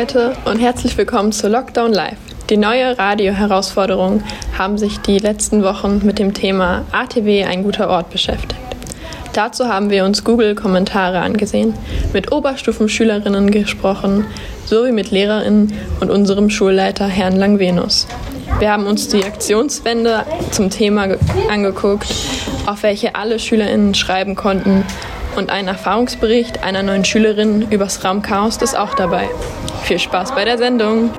Leute und herzlich willkommen zu Lockdown Live. Die neue Radio-Herausforderung haben sich die letzten Wochen mit dem Thema ATW ein guter Ort beschäftigt. Dazu haben wir uns Google-Kommentare angesehen, mit Oberstufenschülerinnen gesprochen, sowie mit LehrerInnen und unserem Schulleiter Herrn Langvenus. Wir haben uns die Aktionswände zum Thema ge- angeguckt, auf welche alle SchülerInnen schreiben konnten und ein Erfahrungsbericht einer neuen Schülerin übers Raumchaos ist auch dabei. Viel Spaß bei der Sendung!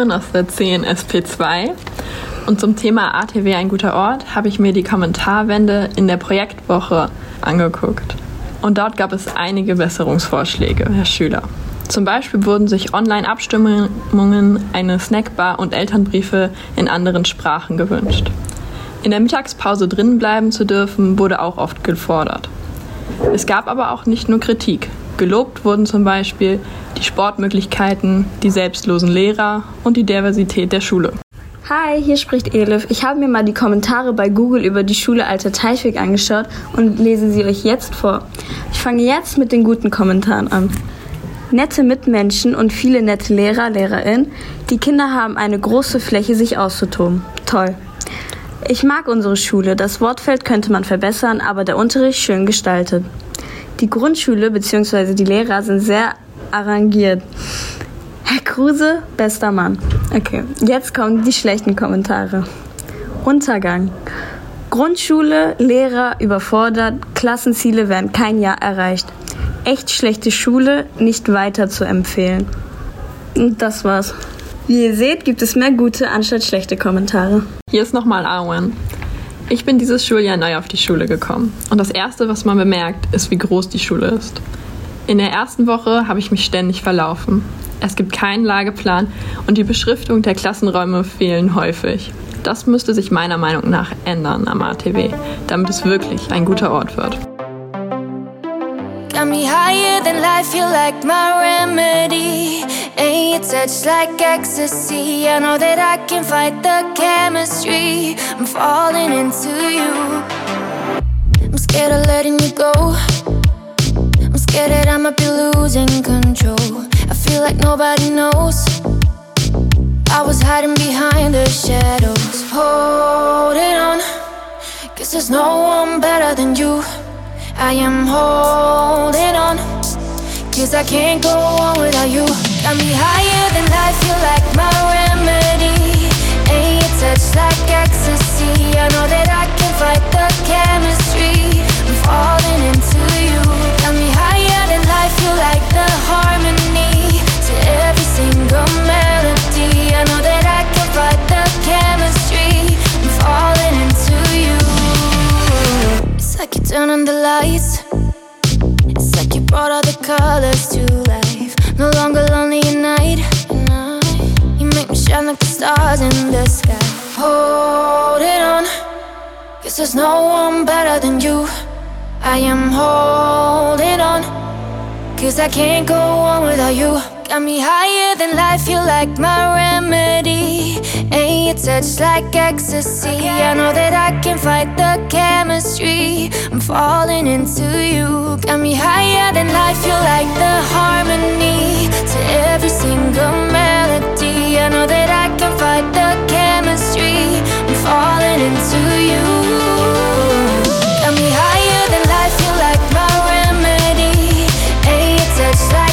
Arwen aus der 10 SP2 und zum Thema ATW ein guter Ort habe ich mir die Kommentarwände in der Projektwoche angeguckt. Und dort gab es einige Besserungsvorschläge, Herr Schüler. Zum Beispiel wurden sich Online-Abstimmungen, eine Snackbar und Elternbriefe in anderen Sprachen gewünscht. In der Mittagspause drinnen bleiben zu dürfen, wurde auch oft gefordert. Es gab aber auch nicht nur Kritik. Gelobt wurden zum Beispiel die Sportmöglichkeiten, die selbstlosen Lehrer und die Diversität der Schule. Hi, hier spricht Elif. Ich habe mir mal die Kommentare bei Google über die Schule Alter Teichweg angeschaut und lese sie euch jetzt vor. Ich fange jetzt mit den guten Kommentaren an. Nette Mitmenschen und viele nette Lehrer, Lehrerinnen. Die Kinder haben eine große Fläche, sich auszutoben. Toll. Ich mag unsere Schule. Das Wortfeld könnte man verbessern, aber der Unterricht schön gestaltet. Die Grundschule bzw. die Lehrer sind sehr arrangiert. Herr Kruse, bester Mann. Okay, jetzt kommen die schlechten Kommentare. Untergang. Grundschule, Lehrer überfordert, Klassenziele werden kein Jahr erreicht. Echt schlechte Schule, nicht weiter zu empfehlen. Und das war's. Wie ihr seht, gibt es mehr gute anstatt schlechte Kommentare. Hier ist nochmal Arwen. Ich bin dieses Schuljahr neu auf die Schule gekommen. Und das Erste, was man bemerkt, ist, wie groß die Schule ist. In der ersten Woche habe ich mich ständig verlaufen. Es gibt keinen Lageplan und die Beschriftung der Klassenräume fehlen häufig. Das müsste sich meiner Meinung nach ändern am ATW, damit es wirklich ein guter Ort wird. Got me higher than life, feel like my remedy. Ain't your touch like ecstasy. I know that I can fight the chemistry. I'm falling into you. I'm scared of letting you go. Scared that I might be losing control. I feel like nobody knows. I was hiding behind the shadows. Holding on. Guess there's no one better than you. I am holding on. Cause I can't go on without you. Got me higher than life, feel like my remedy. Ain't your touch like ecstasy. I know that I can fight the chemistry. I'm falling am holding on. Cause I can't go on without you. Got me higher than life, feel like my remedy. Ain't your touch like ecstasy. I know that I can fight the chemistry. I'm falling into you. Got me higher than life, feel like the harmony to every single melody. I know that I can fight the chemistry. I'm falling into you. Ain't your touch like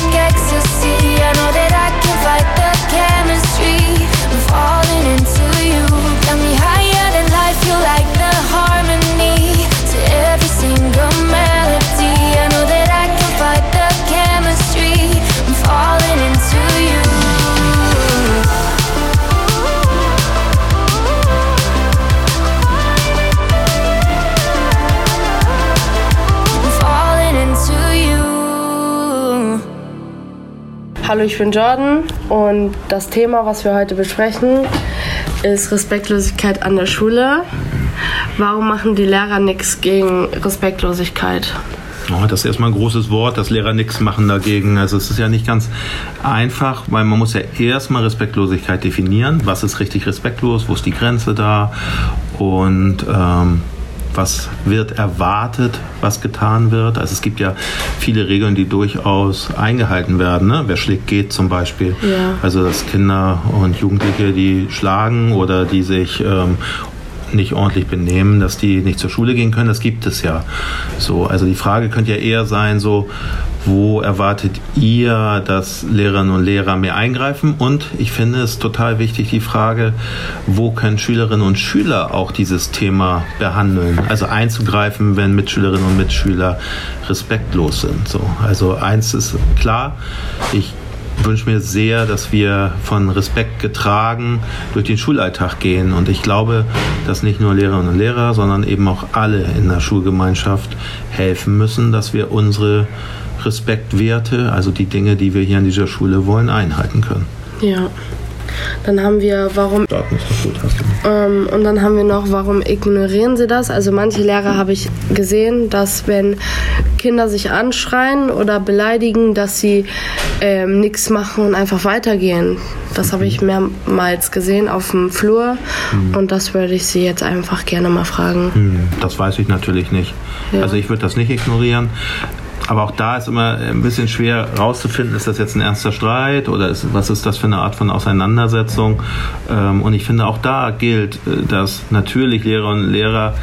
Hallo, ich bin Jordan und das Thema, was wir heute besprechen, ist Respektlosigkeit an der Schule. Warum machen die Lehrer nichts gegen Respektlosigkeit? Oh, das ist erstmal ein großes Wort, dass Lehrer nichts machen dagegen. Also es ist ja nicht ganz einfach, weil man muss ja erstmal Respektlosigkeit definieren. Was ist richtig respektlos? Wo ist die Grenze da? Und ähm, was wird erwartet, was getan wird? Also es gibt ja viele Regeln, die durchaus eingehalten werden. Ne? Wer schlägt, geht zum Beispiel. Ja. Also dass Kinder und Jugendliche, die schlagen oder die sich ähm, nicht ordentlich benehmen, dass die nicht zur Schule gehen können, das gibt es ja. So, also die Frage könnte ja eher sein, so, wo erwartet ihr, dass Lehrerinnen und Lehrer mehr eingreifen? Und ich finde es total wichtig, die Frage, wo können Schülerinnen und Schüler auch dieses Thema behandeln? Also einzugreifen, wenn Mitschülerinnen und Mitschüler respektlos sind. So, also eins ist klar, ich wünsche mir sehr, dass wir von Respekt getragen durch den Schulalltag gehen. Und ich glaube, dass nicht nur Lehrerinnen und Lehrer, sondern eben auch alle in der Schulgemeinschaft helfen müssen, dass wir unsere Respektwerte, also die Dinge, die wir hier an dieser Schule wollen, einhalten können. Ja. Dann haben wir, warum. Ähm, und dann haben wir noch, warum ignorieren sie das? Also manche Lehrer habe ich gesehen, dass wenn Kinder sich anschreien oder beleidigen, dass sie ähm, nichts machen und einfach weitergehen. Das habe ich mehrmals gesehen auf dem Flur mhm. und das würde ich sie jetzt einfach gerne mal fragen. Mhm. Das weiß ich natürlich nicht. Ja. Also ich würde das nicht ignorieren. Aber auch da ist immer ein bisschen schwer rauszufinden, ist das jetzt ein ernster Streit oder ist, was ist das für eine Art von Auseinandersetzung? Ähm, und ich finde, auch da gilt, äh, dass natürlich Lehrerinnen und Lehrer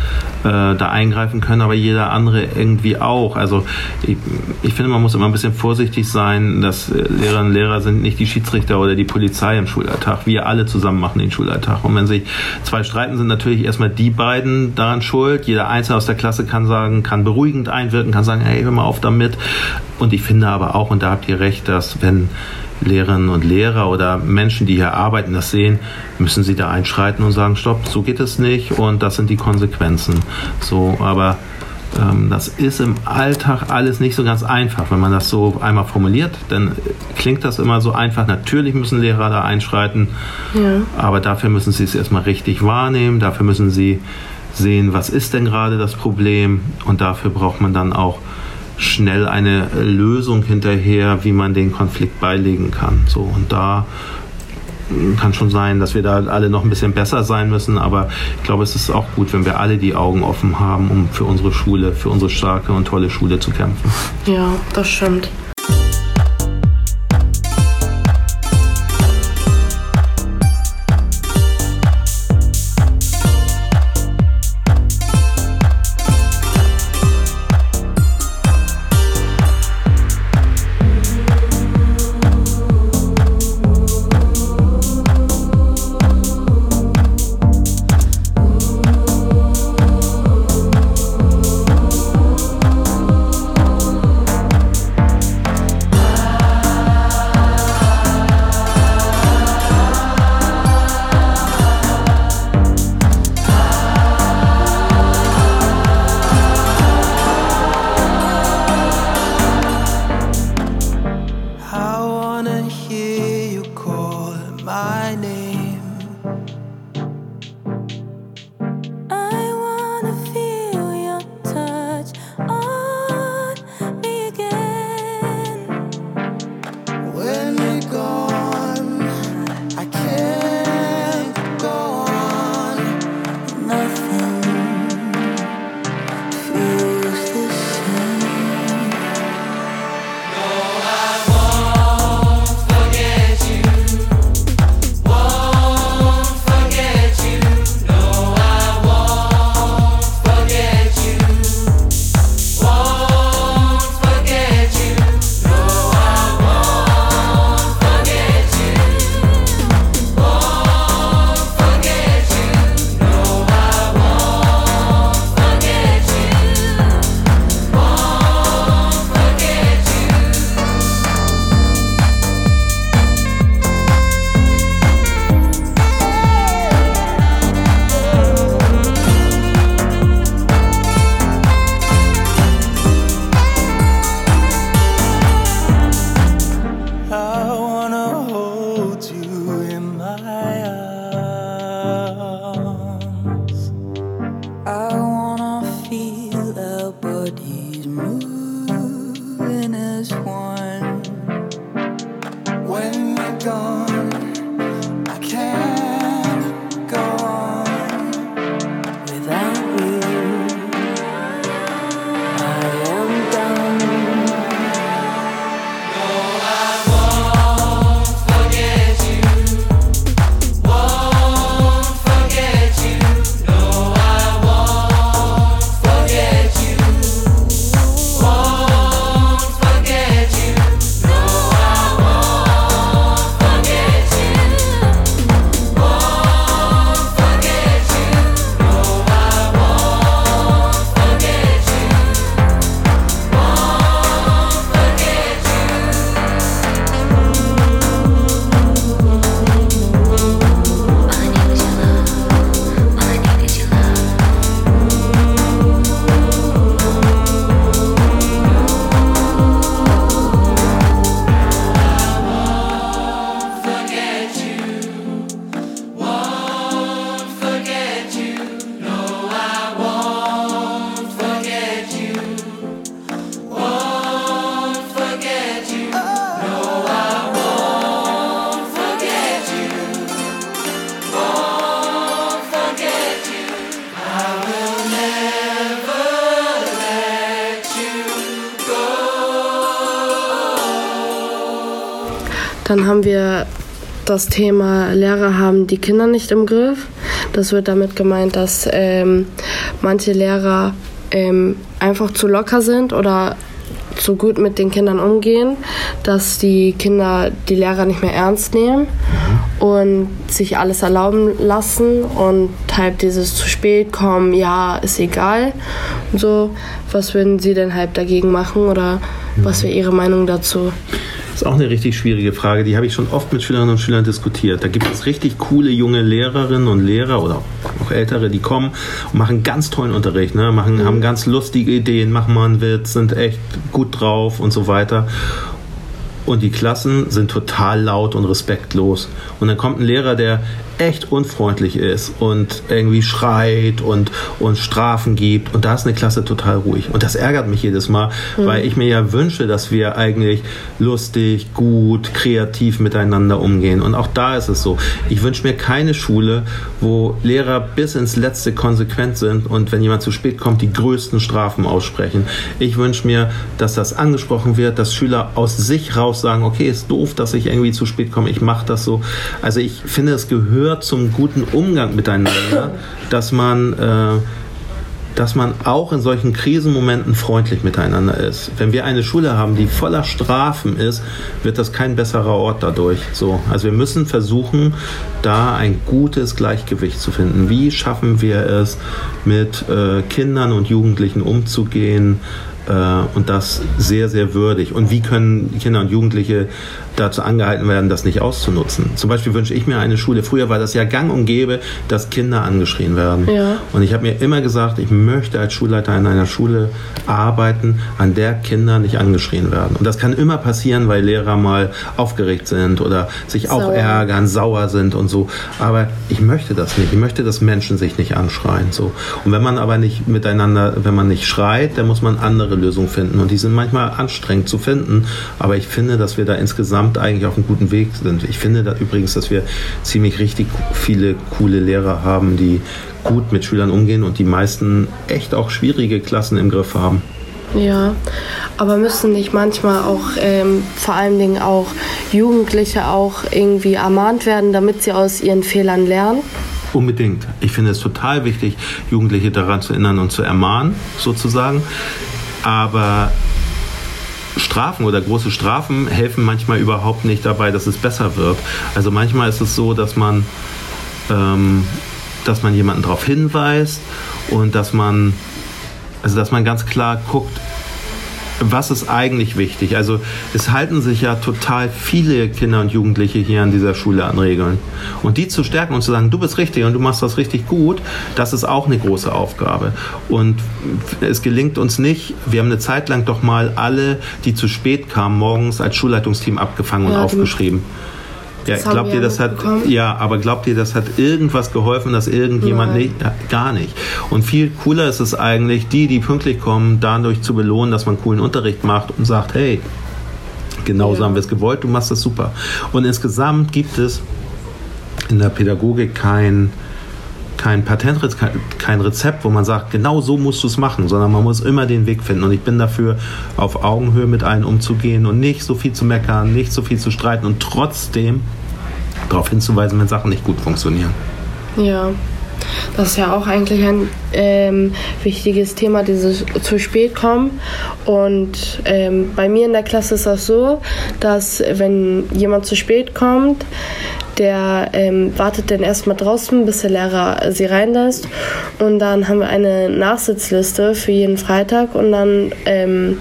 äh, da eingreifen können, aber jeder andere irgendwie auch. Also ich, ich finde, man muss immer ein bisschen vorsichtig sein, dass äh, Lehrerinnen und Lehrer sind nicht die Schiedsrichter oder die Polizei im Schulalltag. Wir alle zusammen machen den Schulalltag. Und wenn sich zwei streiten, sind natürlich erstmal die beiden daran schuld. Jeder Einzelne aus der Klasse kann sagen, kann beruhigend einwirken, kann sagen, hey, hör mal auf damit. Und ich finde aber auch, und da habt ihr recht, dass wenn Lehrerinnen und Lehrer oder Menschen, die hier arbeiten, das sehen, müssen sie da einschreiten und sagen, stopp, so geht es nicht und das sind die Konsequenzen. So, aber ähm, das ist im Alltag alles nicht so ganz einfach. Wenn man das so einmal formuliert, dann klingt das immer so einfach. Natürlich müssen Lehrer da einschreiten, ja. aber dafür müssen sie es erstmal richtig wahrnehmen, dafür müssen sie sehen, was ist denn gerade das Problem und dafür braucht man dann auch schnell eine Lösung hinterher, wie man den Konflikt beilegen kann. So und da kann schon sein, dass wir da alle noch ein bisschen besser sein müssen, aber ich glaube, es ist auch gut, wenn wir alle die Augen offen haben, um für unsere Schule, für unsere starke und tolle Schule zu kämpfen. Ja, das stimmt. Haben wir das Thema Lehrer haben die Kinder nicht im Griff. Das wird damit gemeint, dass ähm, manche Lehrer ähm, einfach zu locker sind oder zu gut mit den Kindern umgehen, dass die Kinder die Lehrer nicht mehr ernst nehmen und sich alles erlauben lassen und halt dieses zu spät kommen, ja, ist egal und so. Was würden Sie denn halt dagegen machen oder was wäre Ihre Meinung dazu? Das ist auch eine richtig schwierige Frage. Die habe ich schon oft mit Schülerinnen und Schülern diskutiert. Da gibt es richtig coole junge Lehrerinnen und Lehrer oder auch ältere, die kommen und machen ganz tollen Unterricht, ne? machen, haben ganz lustige Ideen, machen mal einen Witz, sind echt gut drauf und so weiter. Und die Klassen sind total laut und respektlos. Und dann kommt ein Lehrer, der echt unfreundlich ist und irgendwie schreit und, und Strafen gibt. Und da ist eine Klasse total ruhig. Und das ärgert mich jedes Mal, mhm. weil ich mir ja wünsche, dass wir eigentlich lustig, gut, kreativ miteinander umgehen. Und auch da ist es so. Ich wünsche mir keine Schule, wo Lehrer bis ins Letzte konsequent sind und wenn jemand zu spät kommt, die größten Strafen aussprechen. Ich wünsche mir, dass das angesprochen wird, dass Schüler aus sich raus sagen, okay, ist doof, dass ich irgendwie zu spät komme, ich mache das so. Also ich finde, es gehört gehört zum guten Umgang miteinander, dass man, äh, dass man auch in solchen Krisenmomenten freundlich miteinander ist. Wenn wir eine Schule haben, die voller Strafen ist, wird das kein besserer Ort dadurch. So, also wir müssen versuchen, da ein gutes Gleichgewicht zu finden. Wie schaffen wir es, mit äh, Kindern und Jugendlichen umzugehen? Äh, und das sehr, sehr würdig. Und wie können Kinder und Jugendliche dazu angehalten werden, das nicht auszunutzen? Zum Beispiel wünsche ich mir eine Schule. Früher war das ja gang und gäbe, dass Kinder angeschrien werden. Ja. Und ich habe mir immer gesagt, ich möchte als Schulleiter in einer Schule arbeiten, an der Kinder nicht angeschrien werden. Und das kann immer passieren, weil Lehrer mal aufgeregt sind oder sich auch sauer. ärgern, sauer sind und so. Aber ich möchte das nicht. Ich möchte, dass Menschen sich nicht anschreien. So. Und wenn man aber nicht miteinander, wenn man nicht schreit, dann muss man andere Lösungen finden. Und die sind manchmal anstrengend zu finden. Aber ich finde, dass wir da insgesamt eigentlich auf einem guten Weg sind. Ich finde da übrigens, dass wir ziemlich richtig viele coole Lehrer haben, die gut mit Schülern umgehen und die meisten echt auch schwierige Klassen im Griff haben. Ja, aber müssen nicht manchmal auch ähm, vor allen Dingen auch Jugendliche auch irgendwie ermahnt werden, damit sie aus ihren Fehlern lernen? Unbedingt. Ich finde es total wichtig, Jugendliche daran zu erinnern und zu ermahnen, sozusagen. Aber Strafen oder große Strafen helfen manchmal überhaupt nicht dabei, dass es besser wird. Also manchmal ist es so, dass man, ähm, dass man jemanden darauf hinweist und dass man, also dass man ganz klar guckt, was ist eigentlich wichtig? Also es halten sich ja total viele Kinder und Jugendliche hier an dieser Schule an Regeln. Und die zu stärken und zu sagen, du bist richtig und du machst das richtig gut, das ist auch eine große Aufgabe. Und es gelingt uns nicht, wir haben eine Zeit lang doch mal alle, die zu spät kamen, morgens als Schulleitungsteam abgefangen und ja, aufgeschrieben. Ja, glaubt ihr, das hat, ja, aber glaubt ihr, das hat irgendwas geholfen, dass irgendjemand Nein. nicht, gar nicht. Und viel cooler ist es eigentlich, die, die pünktlich kommen, dadurch zu belohnen, dass man coolen Unterricht macht und sagt, hey, genauso ja. haben wir es gewollt, du machst das super. Und insgesamt gibt es in der Pädagogik kein, kein Patentrezept, kein Rezept, wo man sagt, genau so musst du es machen, sondern man muss immer den Weg finden. Und ich bin dafür, auf Augenhöhe mit allen umzugehen und nicht so viel zu meckern, nicht so viel zu streiten und trotzdem darauf hinzuweisen, wenn Sachen nicht gut funktionieren. Ja. Das ist ja auch eigentlich ein ähm, wichtiges Thema, dieses zu spät kommen. Und ähm, bei mir in der Klasse ist das so, dass wenn jemand zu spät kommt, der ähm, wartet dann erstmal draußen, bis der Lehrer sie reinlässt. Und dann haben wir eine Nachsitzliste für jeden Freitag und dann ähm,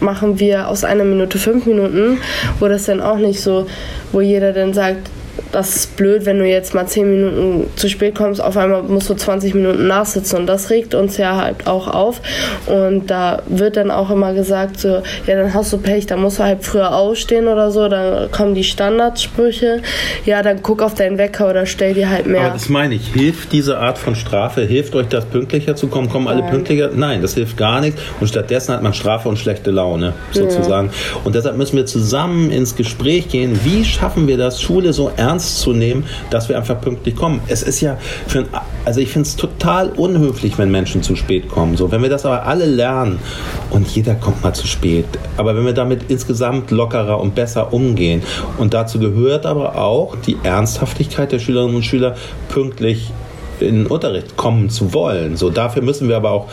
machen wir aus einer Minute fünf Minuten, wo das dann auch nicht so, wo jeder dann sagt, das ist blöd, wenn du jetzt mal 10 Minuten zu spät kommst, auf einmal musst du 20 Minuten nachsitzen und das regt uns ja halt auch auf und da wird dann auch immer gesagt so, ja dann hast du Pech, dann musst du halt früher ausstehen oder so, dann kommen die Standardsprüche, ja dann guck auf deinen Wecker oder stell dir halt mehr. Aber das meine ich, hilft diese Art von Strafe, hilft euch das pünktlicher zu kommen, kommen alle Nein. pünktlicher? Nein, das hilft gar nichts und stattdessen hat man Strafe und schlechte Laune sozusagen ja. und deshalb müssen wir zusammen ins Gespräch gehen, wie schaffen wir das, Schule so ernst ernst zu nehmen, dass wir einfach pünktlich kommen. Es ist ja, für, also ich finde es total unhöflich, wenn Menschen zu spät kommen. So, wenn wir das aber alle lernen und jeder kommt mal zu spät, aber wenn wir damit insgesamt lockerer und besser umgehen und dazu gehört aber auch die Ernsthaftigkeit der Schülerinnen und Schüler pünktlich in den Unterricht kommen zu wollen. So, dafür müssen wir aber auch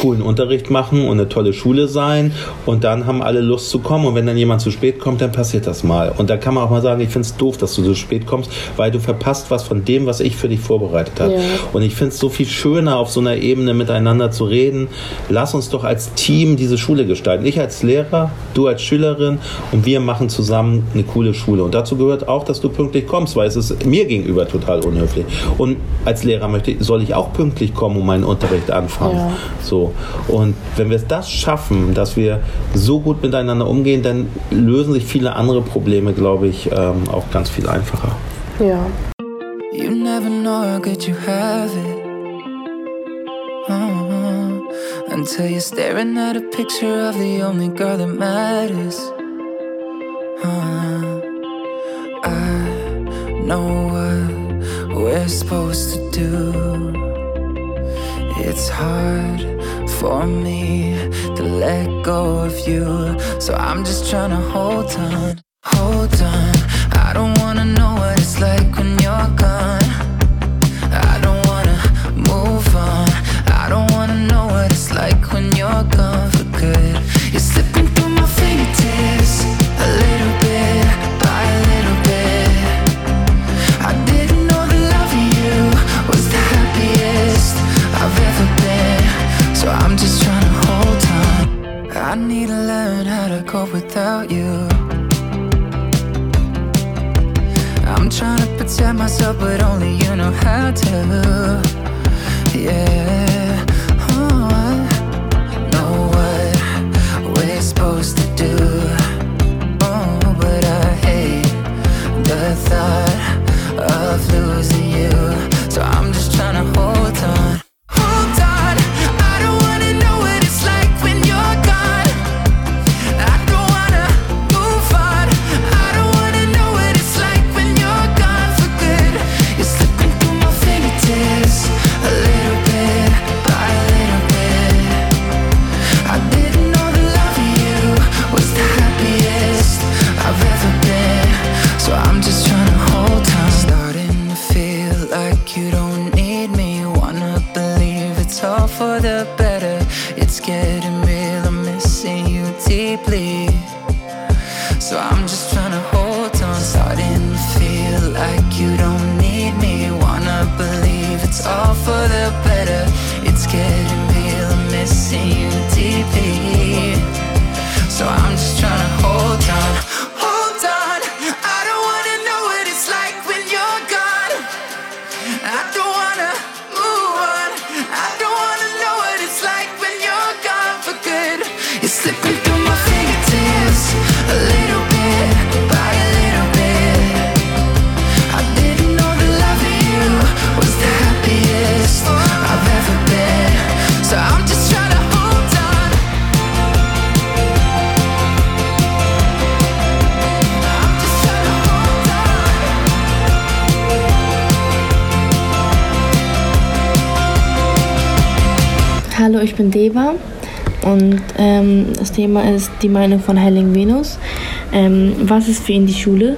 coolen Unterricht machen und eine tolle Schule sein und dann haben alle Lust zu kommen und wenn dann jemand zu spät kommt, dann passiert das mal. Und da kann man auch mal sagen, ich finde es doof, dass du so spät kommst, weil du verpasst was von dem, was ich für dich vorbereitet habe. Ja. Und ich finde es so viel schöner, auf so einer Ebene miteinander zu reden. Lass uns doch als Team diese Schule gestalten. Ich als Lehrer, du als Schülerin und wir machen zusammen eine coole Schule. Und dazu gehört auch, dass du pünktlich kommst, weil es ist mir gegenüber total unhöflich. Und als Lehrer möchte, soll ich auch pünktlich kommen und meinen Unterricht anfangen. Ja. So. Und wenn wir das schaffen, dass wir so gut miteinander umgehen, dann lösen sich viele andere Probleme, glaube ich, ähm, auch ganz viel einfacher. Ja. You never know how good you have it. Uh-huh. Until you're staring at a picture of the only girl that matters. Uh, I know what we're supposed to do. It's hard for me to let go of you. So I'm just trying to hold on, hold on. I don't wanna know what it's like when you're gone. Without you. I'm trying to protect myself, but only you know how to. Yeah. Hallo, ich bin Deva und ähm, das Thema ist die Meinung von Heiligen Venus. Ähm, was ist für ihn die Schule?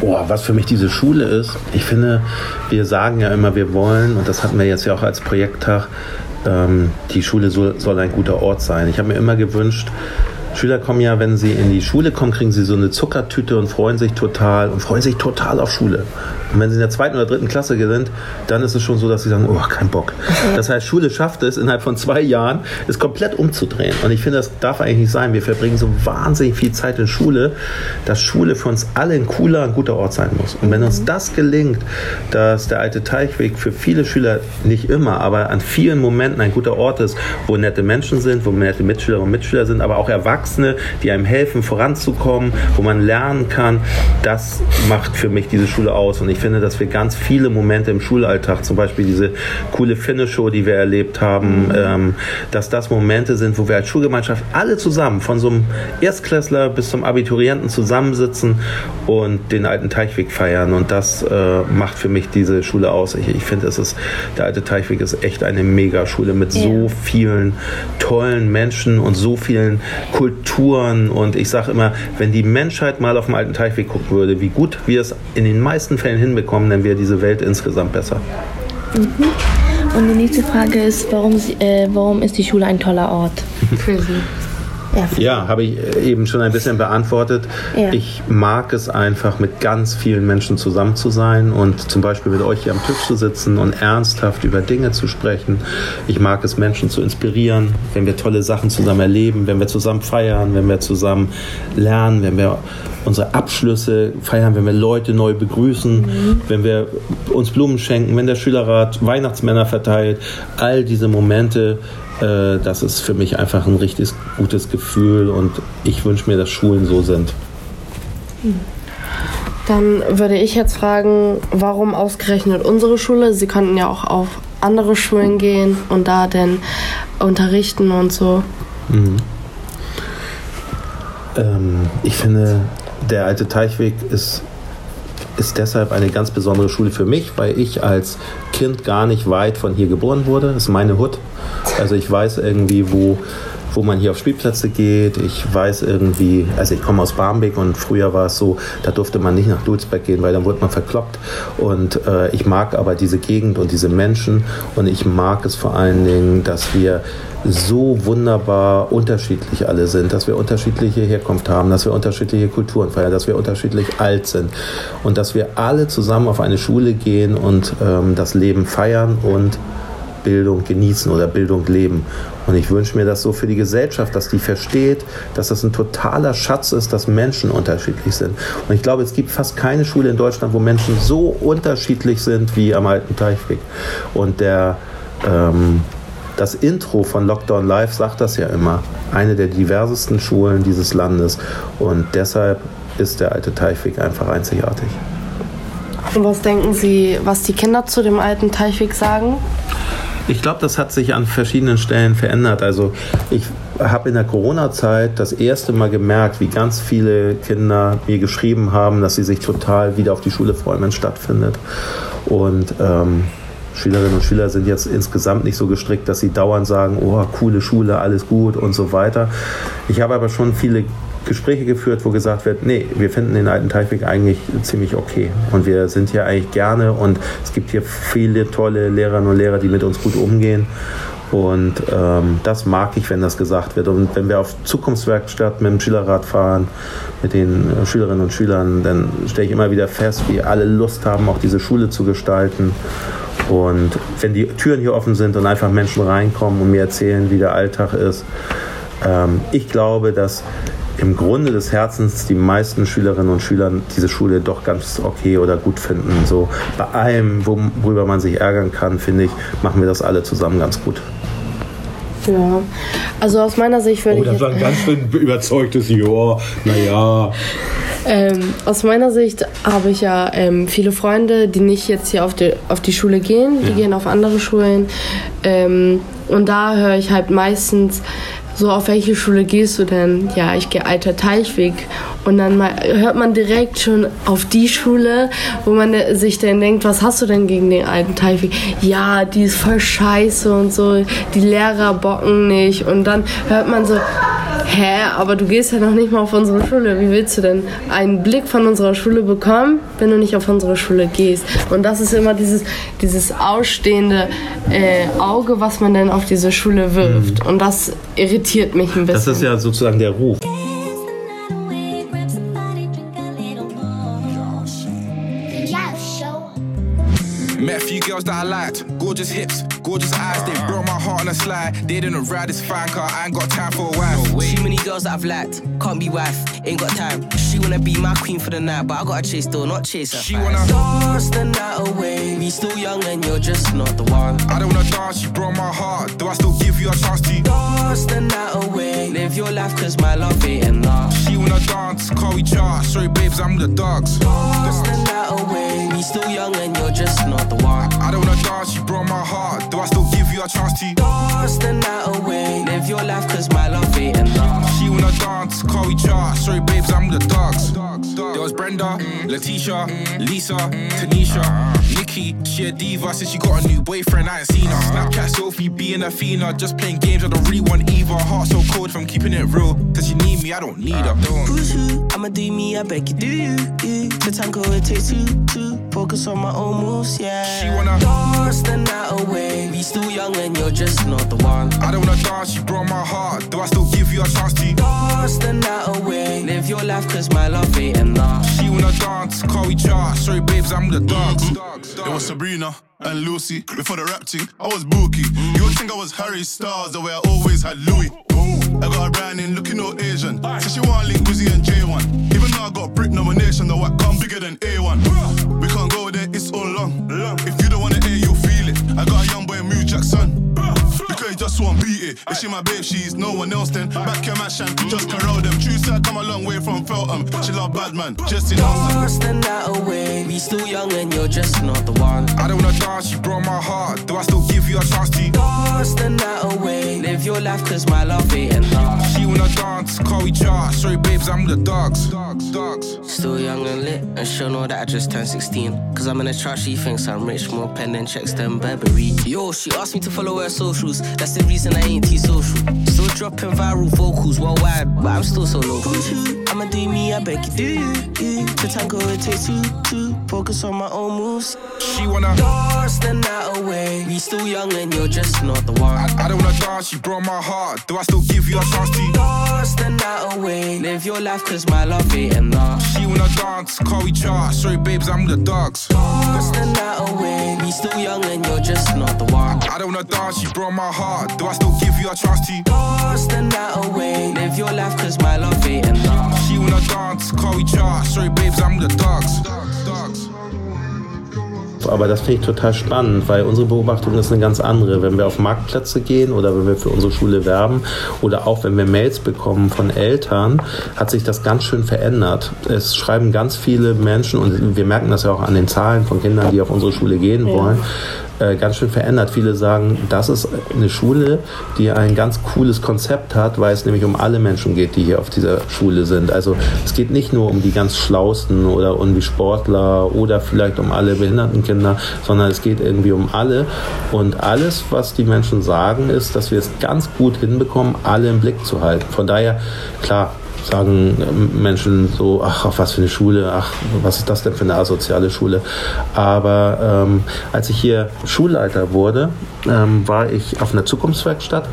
Boah, was für mich diese Schule ist, ich finde, wir sagen ja immer, wir wollen, und das hatten wir jetzt ja auch als Projekttag, ähm, die Schule soll, soll ein guter Ort sein. Ich habe mir immer gewünscht, Schüler kommen ja, wenn sie in die Schule kommen, kriegen sie so eine Zuckertüte und freuen sich total und freuen sich total auf Schule. Und wenn sie in der zweiten oder dritten Klasse sind, dann ist es schon so, dass sie sagen, oh, kein Bock. Das heißt, Schule schafft es, innerhalb von zwei Jahren es komplett umzudrehen. Und ich finde, das darf eigentlich nicht sein. Wir verbringen so wahnsinnig viel Zeit in Schule, dass Schule für uns alle ein cooler, ein guter Ort sein muss. Und wenn uns das gelingt, dass der alte Teichweg für viele Schüler nicht immer, aber an vielen Momenten ein guter Ort ist, wo nette Menschen sind, wo nette Mitschülerinnen und Mitschüler sind, aber auch Erwachsene, Erwachsene, die einem helfen, voranzukommen, wo man lernen kann. Das macht für mich diese Schule aus. Und ich finde, dass wir ganz viele Momente im Schulalltag, zum Beispiel diese coole Finne-Show, die wir erlebt haben, ähm, dass das Momente sind, wo wir als Schulgemeinschaft alle zusammen, von so einem Erstklässler bis zum Abiturienten zusammensitzen und den alten Teichweg feiern. Und das äh, macht für mich diese Schule aus. Ich, ich finde, es ist, der alte Teichweg ist echt eine Megaschule mit so vielen tollen Menschen und so vielen Kulturen. Und ich sage immer, wenn die Menschheit mal auf dem alten Teichweg gucken würde, wie gut wir es in den meisten Fällen hinbekommen, dann wäre diese Welt insgesamt besser. Und die nächste Frage ist, warum, äh, warum ist die Schule ein toller Ort? Für sie. Ja, Ja, habe ich eben schon ein bisschen beantwortet. Ja. Ich mag es einfach, mit ganz vielen Menschen zusammen zu sein und zum Beispiel mit euch hier am Tisch zu sitzen und ernsthaft über Dinge zu sprechen. Ich mag es, Menschen zu inspirieren, wenn wir tolle Sachen zusammen erleben, wenn wir zusammen feiern, wenn wir zusammen lernen, wenn wir unsere Abschlüsse feiern, wenn wir Leute neu begrüßen, wenn wir uns Blumen schenken, wenn der Schülerrat Weihnachtsmänner verteilt. All diese Momente, äh, das ist für mich einfach ein richtig gutes Gefühl und ich wünsche mir, dass Schulen so sind. Dann würde ich jetzt fragen, warum ausgerechnet unsere Schule? Sie könnten ja auch auf andere Schulen gehen und da denn unterrichten und so. Ähm, ich finde, der alte Teichweg ist, ist deshalb eine ganz besondere Schule für mich, weil ich als Kind gar nicht weit von hier geboren wurde. Das ist meine Hut. Also ich weiß irgendwie, wo, wo man hier auf Spielplätze geht. Ich weiß irgendwie, also ich komme aus Barmbek und früher war es so, da durfte man nicht nach Dulsberg gehen, weil dann wurde man verkloppt. Und äh, ich mag aber diese Gegend und diese Menschen und ich mag es vor allen Dingen, dass wir so wunderbar unterschiedlich alle sind, dass wir unterschiedliche Herkunft haben, dass wir unterschiedliche Kulturen feiern, dass wir unterschiedlich alt sind und dass wir alle zusammen auf eine Schule gehen und ähm, das Leben feiern und Bildung genießen oder Bildung leben. Und ich wünsche mir das so für die Gesellschaft, dass die versteht, dass das ein totaler Schatz ist, dass Menschen unterschiedlich sind. Und ich glaube, es gibt fast keine Schule in Deutschland, wo Menschen so unterschiedlich sind wie am alten Teichweg. Und der ähm, das Intro von Lockdown Live sagt das ja immer. Eine der diversesten Schulen dieses Landes. Und deshalb ist der alte Teichweg einfach einzigartig. Und was denken Sie, was die Kinder zu dem alten Teichweg sagen? Ich glaube, das hat sich an verschiedenen Stellen verändert. Also ich habe in der Corona-Zeit das erste Mal gemerkt, wie ganz viele Kinder mir geschrieben haben, dass sie sich total wieder auf die Schule freuen, wenn es stattfindet. Und ähm, Schülerinnen und Schüler sind jetzt insgesamt nicht so gestrickt, dass sie dauernd sagen, oh, coole Schule, alles gut und so weiter. Ich habe aber schon viele Gespräche geführt, wo gesagt wird, nee, wir finden den alten Teichweg eigentlich ziemlich okay. Und wir sind hier eigentlich gerne und es gibt hier viele tolle Lehrerinnen und Lehrer, die mit uns gut umgehen. Und ähm, das mag ich, wenn das gesagt wird. Und wenn wir auf Zukunftswerkstatt mit dem Schülerrat fahren, mit den äh, Schülerinnen und Schülern, dann stelle ich immer wieder fest, wie alle Lust haben, auch diese Schule zu gestalten. Und wenn die Türen hier offen sind und einfach Menschen reinkommen und mir erzählen, wie der Alltag ist, ähm, ich glaube, dass im Grunde des Herzens die meisten Schülerinnen und Schüler diese Schule doch ganz okay oder gut finden. So bei allem, worüber man sich ärgern kann, finde ich, machen wir das alle zusammen ganz gut. Ja. Also aus meiner Sicht würde Oh, ich das war ein ganz schön überzeugtes Ja. Naja. ähm, aus meiner Sicht habe ich ja ähm, viele Freunde, die nicht jetzt hier auf die, auf die Schule gehen, die gehen auf andere Schulen. Ähm, und da höre ich halt meistens so, auf welche Schule gehst du denn? Ja, ich gehe Alter Teichweg. Und dann mal, hört man direkt schon auf die Schule, wo man sich dann denkt, was hast du denn gegen den alten Teichweg? Ja, die ist voll scheiße und so, die Lehrer bocken nicht. Und dann hört man so, hä, aber du gehst ja noch nicht mal auf unsere Schule. Wie willst du denn einen Blick von unserer Schule bekommen, wenn du nicht auf unsere Schule gehst? Und das ist immer dieses, dieses ausstehende äh, Auge, was man dann auf diese Schule wirft. Und das irritiert mich ein bisschen. Das ist ja sozusagen der Ruf. Met a few girls that I liked. Gorgeous hips, gorgeous eyes. They broke my heart on a slide. They didn't ride this fine car. I ain't got time for a wife. Too many girls that I've liked, can't be wife, ain't got time. She wanna be my queen for the night, but I gotta chase though, not chase her. She wanna dance the night away. We still young and you're just not the one. I don't wanna dance, you broke my heart. Do I still give you a chance to dance the night away? Live your life, cause my love ain't enough. She wanna dance, call we chart. Sorry, babes, I'm the dogs. Dance the night away. We still young and you're just not the one. I don't wanna dance, you broke my heart. Do I still give you a chance to dance the night away? Live your life, cause my love ain't enough. She wanna dance, call we chart. Sorry, babes, I'm the dogs. There was Brenda, Letitia, Lisa, Tanisha, Nikki. She a diva since she got a new boyfriend. I ain't seen her. Snapchat Sophie being a fiend, just playing games. I don't really want either. Heart so cold from keeping it real. Does she need me? I don't need her. Who's who? I'ma do me, I beg you, do you. The tango it takes two, two. Focus on my own moves, yeah. She wanna dance the night away. We still young and you're just not the one. I don't wanna dance, you broke my heart. Do I still give you a chance to dance the night away? Live your life, cause my love ain't enough. She wanna dance, call we chart. Sorry, babes, I'm the dogs. It was Sabrina and Lucy. Before the rap thing, I was Bookie. You would think I was Harry Styles, the way I always had Louis. I got a brand in looking all Asian. So she want link Wizzy and J1. Even though I got a brick nomination, the white come bigger than A1. We can't go there, it's all long. If you don't wanna hear, you'll feel it. I got a young boy, Mew Jackson. Because he just won't beat it. If she my babe, she's no one else then. Back your mash and just corral them. True side come a long way from Feltham. She love bad man, just in Dance the night away. We still young and you're just not the one. I don't wanna dance, you broke my heart. Do I still give you a chance to dance the night away? Live your life, cause my love ain't enough. She wanna dance, call we chart. Sorry, babes, I'm the dogs. Dogs, dogs. Still young and lit, and she'll know that I just turned 16. Cause I'm in a chart, she thinks I'm rich, more pen and checks than Burberry. Yo, she asked me to follow her socials. That's the reason I ain't too social. Still dropping viral vocals worldwide, but I'm still so local. I'ma do me, I beg you, do you? you. The tango it takes two, two. Focus on my own moves. She wanna dance the night away. We still young and you're just not the one. I, I don't wanna dance, you broke my heart. Do I still give you a chance to dance the night away? Live your life, cause my love ain't enough. She wanna dance, call we chart. Sorry, babes, I'm the dogs. Dance the night away. We still young and you're just not the one. I don't wanna dance, you broke my heart. Do I still give you a chance to dance the night away? Live your life, cause my love ain't enough. She wanna dance, call we chart. Sorry, babes, I'm the dogs. dogs. Aber das finde ich total spannend, weil unsere Beobachtung ist eine ganz andere. Wenn wir auf Marktplätze gehen oder wenn wir für unsere Schule werben oder auch wenn wir Mails bekommen von Eltern, hat sich das ganz schön verändert. Es schreiben ganz viele Menschen und wir merken das ja auch an den Zahlen von Kindern, die auf unsere Schule gehen wollen, äh, ganz schön verändert. Viele sagen, das ist eine Schule, die ein ganz cooles Konzept hat, weil es nämlich um alle Menschen geht, die hier auf dieser Schule sind. Also es geht nicht nur um die ganz Schlausten oder um die Sportler oder vielleicht um alle behinderten Kinder, sondern es geht irgendwie um alle. Und alles, was die Menschen sagen, ist, dass wir es ganz gut hinbekommen, alle im Blick zu halten. Von daher, klar, sagen Menschen so, ach, auf was für eine Schule, ach, was ist das denn für eine asoziale Schule. Aber ähm, als ich hier Schulleiter wurde, ähm, war ich auf einer Zukunftswerkstatt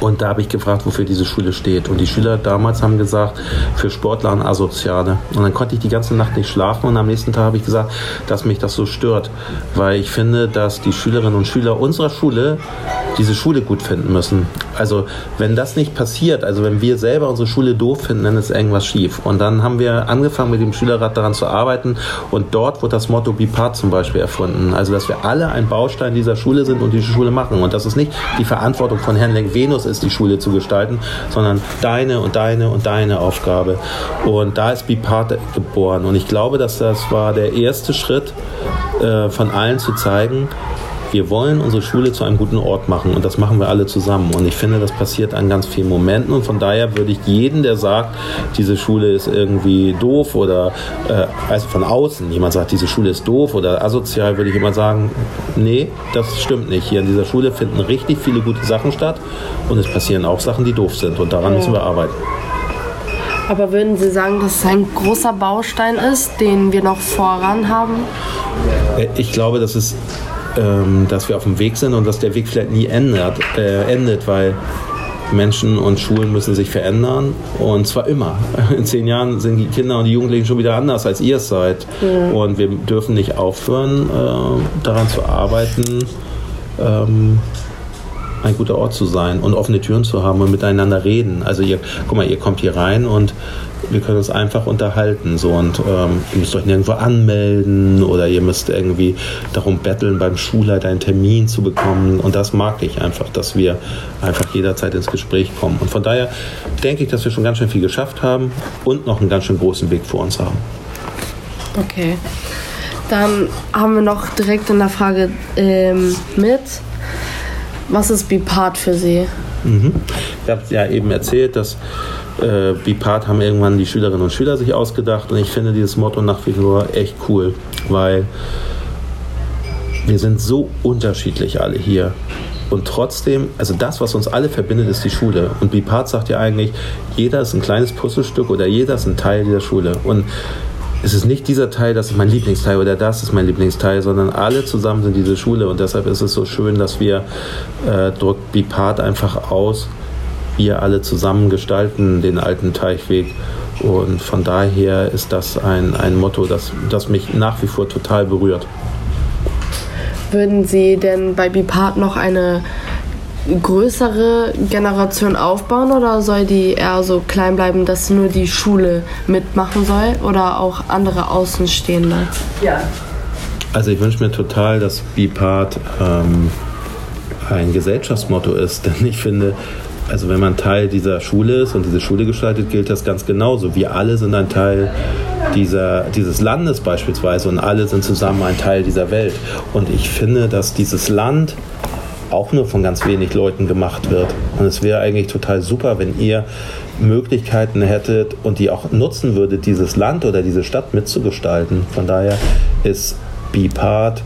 und da habe ich gefragt, wofür diese Schule steht. Und die Schüler damals haben gesagt, für Sportler und Asoziale. Und dann konnte ich die ganze Nacht nicht schlafen und am nächsten Tag habe ich gesagt, dass mich das so stört. Weil ich finde, dass die Schülerinnen und Schüler unserer Schule diese Schule gut finden müssen. Also wenn das nicht passiert, also wenn wir selber unsere Schule doof finden, dann ist irgendwas schief. Und dann haben wir angefangen mit dem Schülerrat daran zu arbeiten und dort wird das Motto Bipart zum Beispiel erfunden. Also dass wir alle ein Baustein dieser Schule sind und diese Schule machen. Und das ist nicht die Verantwortung von Herrn Lenk-Venus ist, die Schule zu gestalten, sondern deine und deine und deine Aufgabe. Und da ist Bipart geboren. Und ich glaube, dass das war der erste Schritt äh, von allen zu zeigen, wir wollen unsere Schule zu einem guten Ort machen und das machen wir alle zusammen. Und ich finde, das passiert an ganz vielen Momenten und von daher würde ich jeden, der sagt, diese Schule ist irgendwie doof oder äh, also von außen jemand sagt, diese Schule ist doof oder asozial, würde ich immer sagen, nee, das stimmt nicht. Hier in dieser Schule finden richtig viele gute Sachen statt und es passieren auch Sachen, die doof sind und daran müssen wir arbeiten. Aber würden Sie sagen, dass es ein großer Baustein ist, den wir noch voran haben? Äh, ich glaube, dass es ähm, dass wir auf dem Weg sind und dass der Weg vielleicht nie ändert, äh, endet, weil Menschen und Schulen müssen sich verändern und zwar immer. In zehn Jahren sind die Kinder und die Jugendlichen schon wieder anders, als ihr es seid. Ja. Und wir dürfen nicht aufhören, äh, daran zu arbeiten, ähm, ein guter Ort zu sein und offene Türen zu haben und miteinander reden. Also ihr, guck mal, ihr kommt hier rein und wir können uns einfach unterhalten. So und ähm, ihr müsst euch nirgendwo anmelden oder ihr müsst irgendwie darum betteln, beim Schulleiter einen Termin zu bekommen. Und das mag ich einfach, dass wir einfach jederzeit ins Gespräch kommen. Und von daher denke ich, dass wir schon ganz schön viel geschafft haben und noch einen ganz schön großen Weg vor uns haben. Okay. Dann haben wir noch direkt in der Frage ähm, mit. Was ist Bipart für Sie? Mhm. Ich habe ja eben erzählt, dass äh, Bipart haben irgendwann die Schülerinnen und Schüler sich ausgedacht und ich finde dieses Motto nach wie vor echt cool, weil wir sind so unterschiedlich alle hier. Und trotzdem, also das, was uns alle verbindet, ist die Schule. Und Bipart sagt ja eigentlich, jeder ist ein kleines Puzzlestück oder jeder ist ein Teil dieser Schule. Und es ist nicht dieser Teil, das ist mein Lieblingsteil oder das ist mein Lieblingsteil, sondern alle zusammen sind diese Schule. Und deshalb ist es so schön, dass wir, äh, drückt Bipart einfach aus, wir alle zusammen gestalten den alten Teichweg. Und von daher ist das ein, ein Motto, das, das mich nach wie vor total berührt. Würden Sie denn bei Bipart noch eine größere Generation aufbauen oder soll die eher so klein bleiben, dass nur die Schule mitmachen soll oder auch andere Außenstehende? Ja. Also ich wünsche mir total, dass Bipart ähm, ein Gesellschaftsmotto ist, denn ich finde, also wenn man Teil dieser Schule ist und diese Schule gestaltet, gilt das ganz genauso. Wir alle sind ein Teil dieser, dieses Landes beispielsweise und alle sind zusammen ein Teil dieser Welt. Und ich finde, dass dieses Land auch nur von ganz wenig Leuten gemacht wird. Und es wäre eigentlich total super, wenn ihr Möglichkeiten hättet und die auch nutzen würdet, dieses Land oder diese Stadt mitzugestalten. Von daher ist Be Part,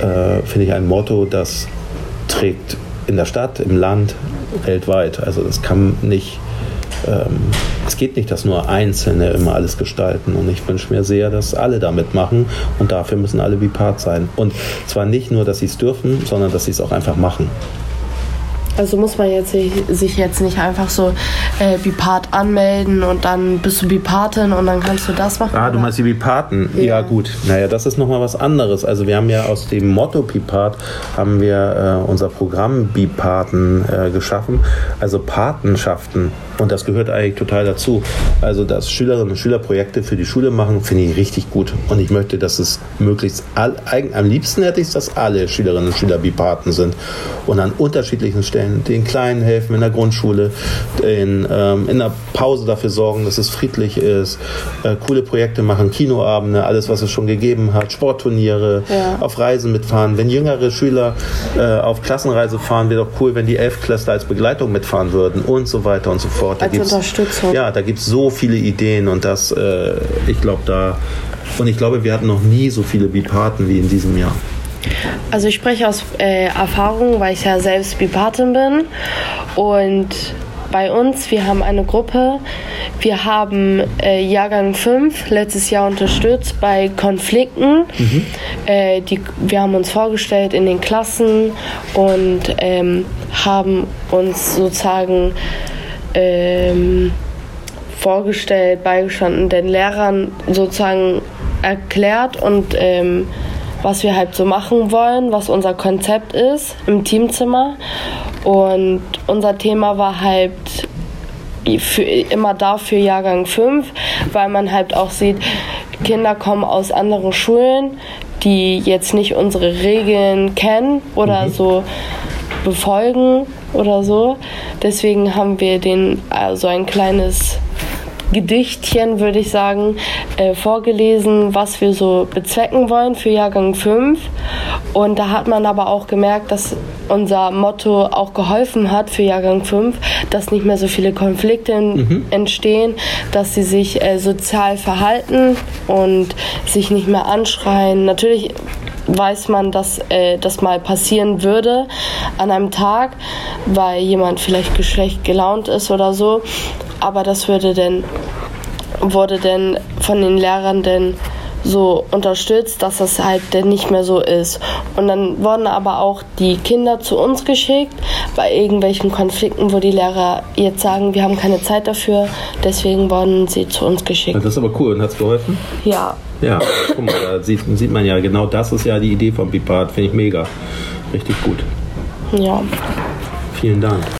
äh, finde ich, ein Motto, das trägt in der Stadt, im Land, weltweit. Also das kann nicht, ähm, es geht nicht, dass nur Einzelne immer alles gestalten. Und ich wünsche mir sehr, dass alle da mitmachen und dafür müssen alle Bipart sein. Und zwar nicht nur, dass sie es dürfen, sondern dass sie es auch einfach machen. Also muss man jetzt sich, jetzt nicht einfach so äh, Bipart anmelden und dann bist du Bipatin und dann kannst du das machen. Ah, du meinst die Bipaten? Ja. ja, gut. Naja, das ist nochmal was anderes. Also wir haben ja aus dem Motto Bipart haben wir äh, unser Programm Bipaten äh, geschaffen. Also Patenschaften. Und das gehört eigentlich total dazu. Also, dass Schülerinnen und Schüler Projekte für die Schule machen, finde ich richtig gut. Und ich möchte, dass es möglichst, all, am liebsten hätte ich es, dass alle Schülerinnen und Schüler Bipaten sind. Und an unterschiedlichen Stellen den Kleinen helfen in der Grundschule, den, ähm, in der Pause dafür sorgen, dass es friedlich ist, äh, coole Projekte machen, Kinoabende, alles, was es schon gegeben hat, Sportturniere, Ja. auf Reisen mitfahren. Wenn jüngere Schüler äh, auf Klassenreise fahren, wäre doch cool, wenn die Elfklässler als Begleitung mitfahren würden und so weiter und so fort. Da Als Unterstützung. Ja, da gibt es so viele Ideen und das, äh, ich glaube, da, und ich glaube, wir hatten noch nie so viele Bipaten wie in diesem Jahr. Also ich spreche aus äh, Erfahrung, weil ich ja selbst Bipatin bin. Und bei uns, wir haben eine Gruppe. Wir haben äh, Jahrgang 5 letztes Jahr unterstützt bei Konflikten. Äh, die, wir haben uns vorgestellt in den Klassen und ähm, haben uns sozusagen ähm, vorgestellt, beigestanden, den Lehrern sozusagen erklärt und ähm, was wir halt so machen wollen, was unser Konzept ist im Teamzimmer. Und unser Thema war halt für, immer da für Jahrgang 5, weil man halt auch sieht, Kinder kommen aus anderen Schulen, die jetzt nicht unsere Regeln kennen oder so befolgen oder so. Deswegen haben wir den also ein kleines Gedichtchen, würde ich sagen, äh, vorgelesen, was wir so bezwecken wollen für Jahrgang 5. Und da hat man aber auch gemerkt, dass unser Motto auch geholfen hat für Jahrgang 5, dass nicht mehr so viele Konflikte entstehen, dass sie sich äh, sozial verhalten und sich nicht mehr anschreien. Natürlich weiß man, dass äh, das mal passieren würde an einem Tag, weil jemand vielleicht geschlecht gelaunt ist oder so. Aber das würde denn, wurde denn von den Lehrern denn so unterstützt, dass das halt denn nicht mehr so ist. Und dann wurden aber auch die Kinder zu uns geschickt bei irgendwelchen Konflikten, wo die Lehrer jetzt sagen, wir haben keine Zeit dafür, deswegen wurden sie zu uns geschickt. Das ist aber cool und hat es geholfen? Ja. Ja, guck mal, da sieht, sieht man ja genau, das ist ja die Idee von Bipart, finde ich mega. Richtig gut. Ja. Vielen Dank.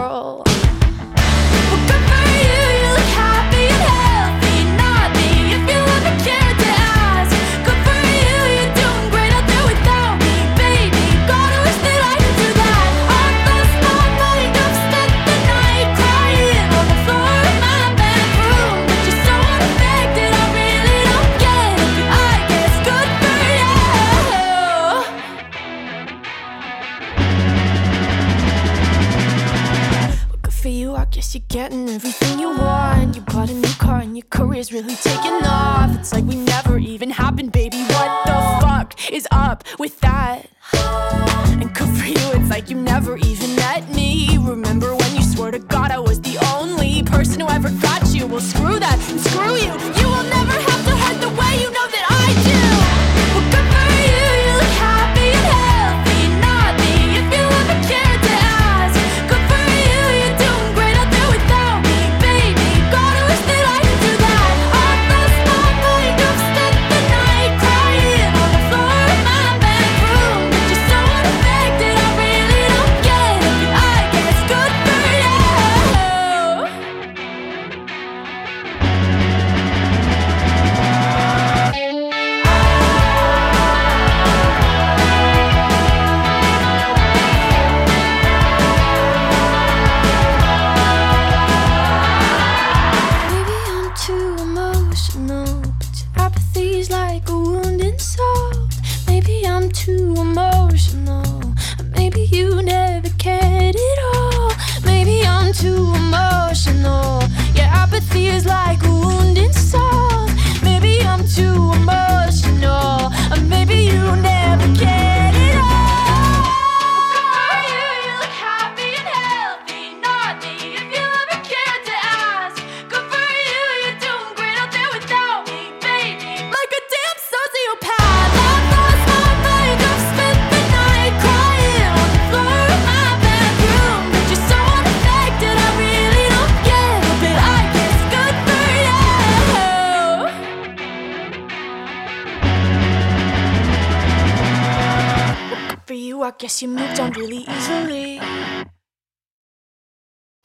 For you, I guess you moved on really easily.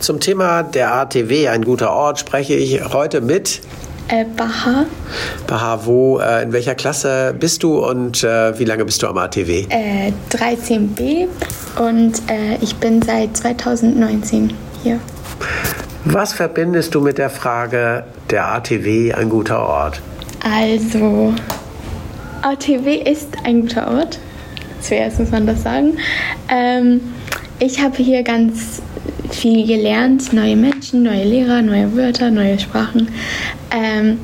Zum Thema der ATW, ein guter Ort, spreche ich heute mit Äh, Baha, Baha. Wo, äh, in welcher Klasse bist du und äh, wie lange bist du am ATW? äh, 13b und äh, ich bin seit 2019 hier. Was verbindest du mit der Frage der ATW, ein guter Ort? Also, ATW ist ein guter Ort. Zuerst muss man das sagen. Ähm, ich habe hier ganz viel gelernt, neue Menschen, neue Lehrer, neue Wörter, neue Sprachen. Ähm,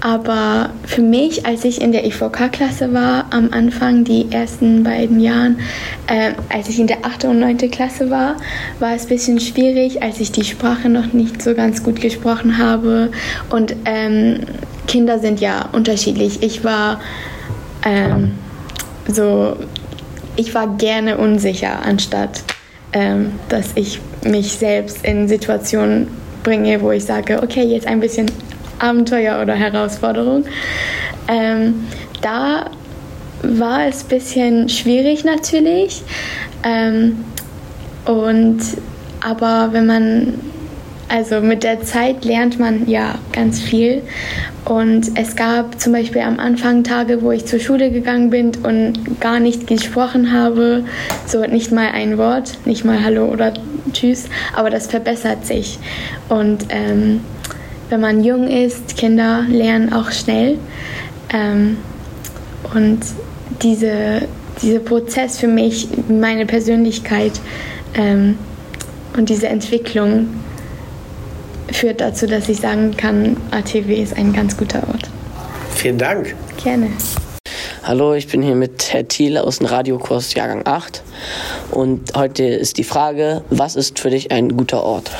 aber für mich, als ich in der IVK-Klasse war, am Anfang, die ersten beiden Jahren, äh, als ich in der 8. und 9. Klasse war, war es ein bisschen schwierig, als ich die Sprache noch nicht so ganz gut gesprochen habe. Und ähm, Kinder sind ja unterschiedlich. Ich war ähm, so, ich war gerne unsicher, anstatt ähm, dass ich mich selbst in Situationen bringe, wo ich sage, okay, jetzt ein bisschen Abenteuer oder Herausforderung. Ähm, da war es ein bisschen schwierig natürlich. Ähm, und aber wenn man, also mit der Zeit lernt man ja ganz viel. Und es gab zum Beispiel am Anfang Tage, wo ich zur Schule gegangen bin und gar nicht gesprochen habe. So nicht mal ein Wort, nicht mal Hallo oder Tschüss. Aber das verbessert sich. Und ähm, wenn man jung ist, Kinder lernen auch schnell. Ähm, und diese, dieser Prozess für mich, meine Persönlichkeit ähm, und diese Entwicklung führt dazu, dass ich sagen kann, ATW ist ein ganz guter Ort. Vielen Dank. Gerne. Hallo, ich bin hier mit Herr Thiel aus dem Radiokurs Jahrgang 8 und heute ist die Frage, was ist für dich ein guter Ort?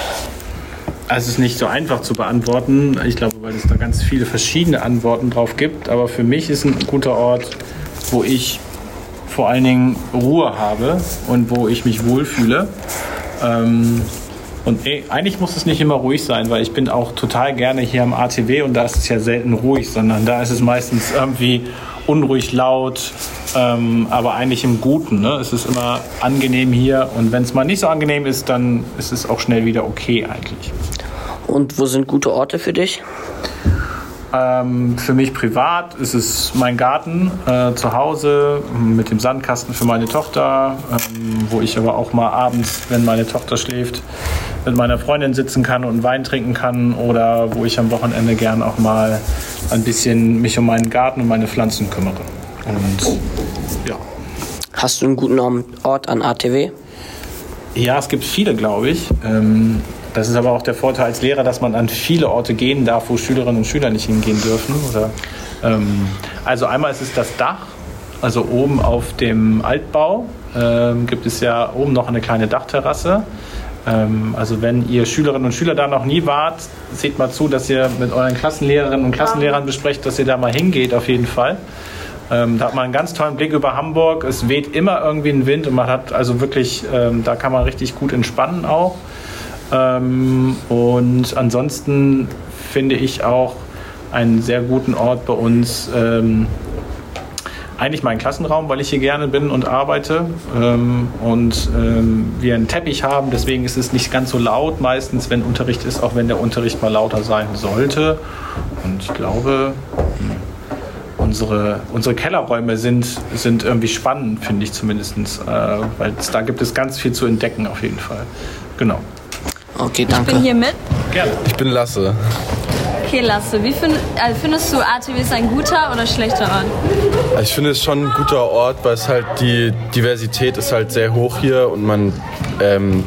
Also es ist nicht so einfach zu beantworten. Ich glaube, weil es da ganz viele verschiedene Antworten drauf gibt. Aber für mich ist ein guter Ort, wo ich vor allen Dingen Ruhe habe und wo ich mich wohlfühle. Ähm, und ey, eigentlich muss es nicht immer ruhig sein, weil ich bin auch total gerne hier am ATW und da ist es ja selten ruhig, sondern da ist es meistens irgendwie unruhig laut, ähm, aber eigentlich im Guten. Ne? Es ist immer angenehm hier und wenn es mal nicht so angenehm ist, dann ist es auch schnell wieder okay eigentlich. Und wo sind gute Orte für dich? Ähm, für mich privat ist es mein Garten äh, zu Hause mit dem Sandkasten für meine Tochter, ähm, wo ich aber auch mal abends, wenn meine Tochter schläft, mit meiner Freundin sitzen kann und Wein trinken kann oder wo ich am Wochenende gern auch mal ein bisschen mich um meinen Garten und meine Pflanzen kümmere. Und ja. Hast du einen guten Ort an ATW? Ja, es gibt viele, glaube ich. Ähm, das ist aber auch der Vorteil als Lehrer, dass man an viele Orte gehen darf, wo Schülerinnen und Schüler nicht hingehen dürfen. Oder, ähm, also einmal ist es das Dach, also oben auf dem Altbau ähm, gibt es ja oben noch eine kleine Dachterrasse. Ähm, also wenn ihr Schülerinnen und Schüler da noch nie wart, seht mal zu, dass ihr mit euren Klassenlehrerinnen und Klassenlehrern besprecht, dass ihr da mal hingeht auf jeden Fall. Ähm, da hat man einen ganz tollen Blick über Hamburg. Es weht immer irgendwie ein Wind und man hat also wirklich, ähm, da kann man richtig gut entspannen auch. Ähm, und ansonsten finde ich auch einen sehr guten Ort bei uns. Eigentlich mein Klassenraum, weil ich hier gerne bin und arbeite ähm, und ähm, wir einen Teppich haben. Deswegen ist es nicht ganz so laut meistens, wenn Unterricht ist, auch wenn der Unterricht mal lauter sein sollte. Und ich glaube, hm, unsere, unsere Kellerräume sind, sind irgendwie spannend, finde ich zumindest, äh, weil da gibt es ganz viel zu entdecken auf jeden Fall. Genau. Okay, Ich bin hier mit. Gerne. Ich bin Lasse. Okay, Lasse, wie find, also findest du ATW ist ein guter oder schlechter Ort? Also ich finde es schon ein guter Ort, weil es halt die Diversität ist halt sehr hoch hier und man ähm,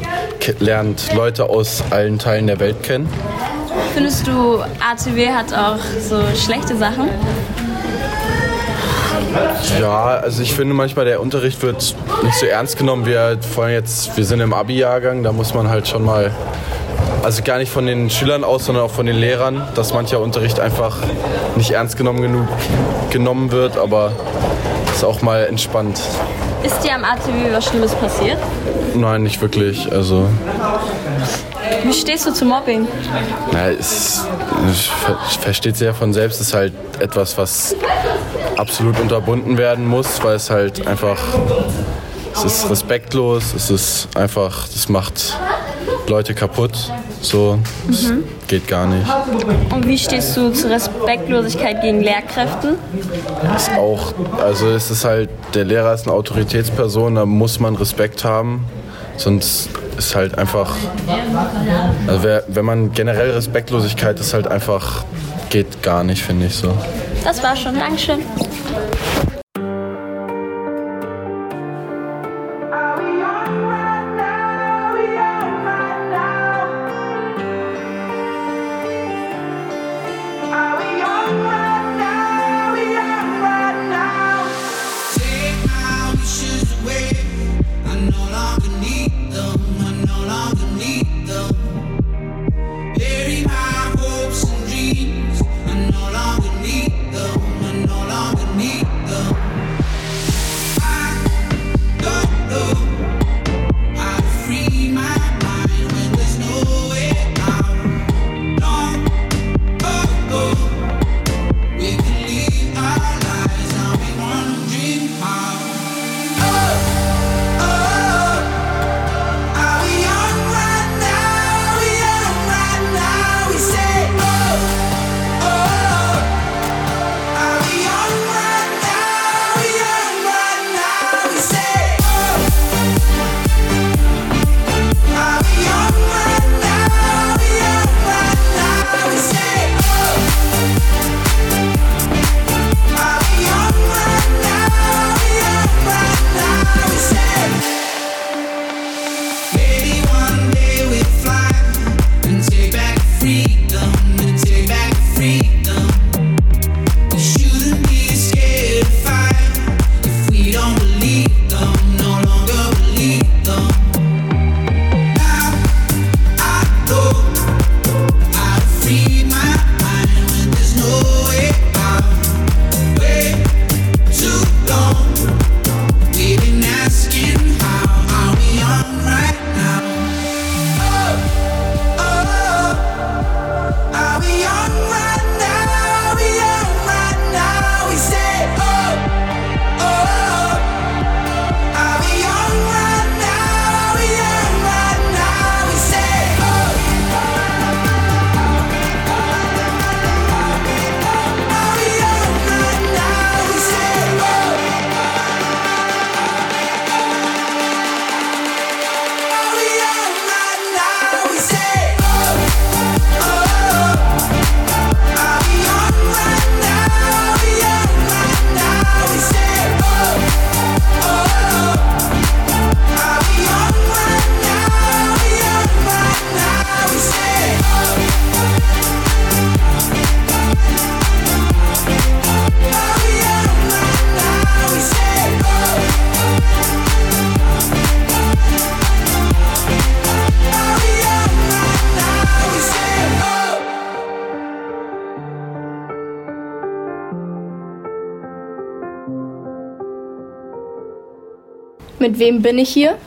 lernt Leute aus allen Teilen der Welt kennen. Findest du ATW hat auch so schlechte Sachen? Ja, also ich finde manchmal der Unterricht wird nicht so ernst genommen. Wir vor allem jetzt, wir sind im Abi-Jahrgang, da muss man halt schon mal, also gar nicht von den Schülern aus, sondern auch von den Lehrern, dass mancher Unterricht einfach nicht ernst genommen genug genommen wird, aber ist auch mal entspannt. Ist dir am ATW was Schlimmes passiert? Nein, nicht wirklich. Also, Wie stehst du zu Mobbing? na, es, es ver- versteht sich ja von selbst, es ist halt etwas, was absolut unterbunden werden muss, weil es halt einfach, es ist respektlos, es ist einfach, das macht Leute kaputt. So, das Mhm. geht gar nicht. Und wie stehst du zur Respektlosigkeit gegen Lehrkräften? Ist auch, also es ist halt, der Lehrer ist eine Autoritätsperson, da muss man Respekt haben. Sonst ist halt einfach, also wer, wenn man generell Respektlosigkeit ist halt einfach, geht gar nicht, finde ich so. Das war schon. Dankeschön. Mit wem bin ich hier?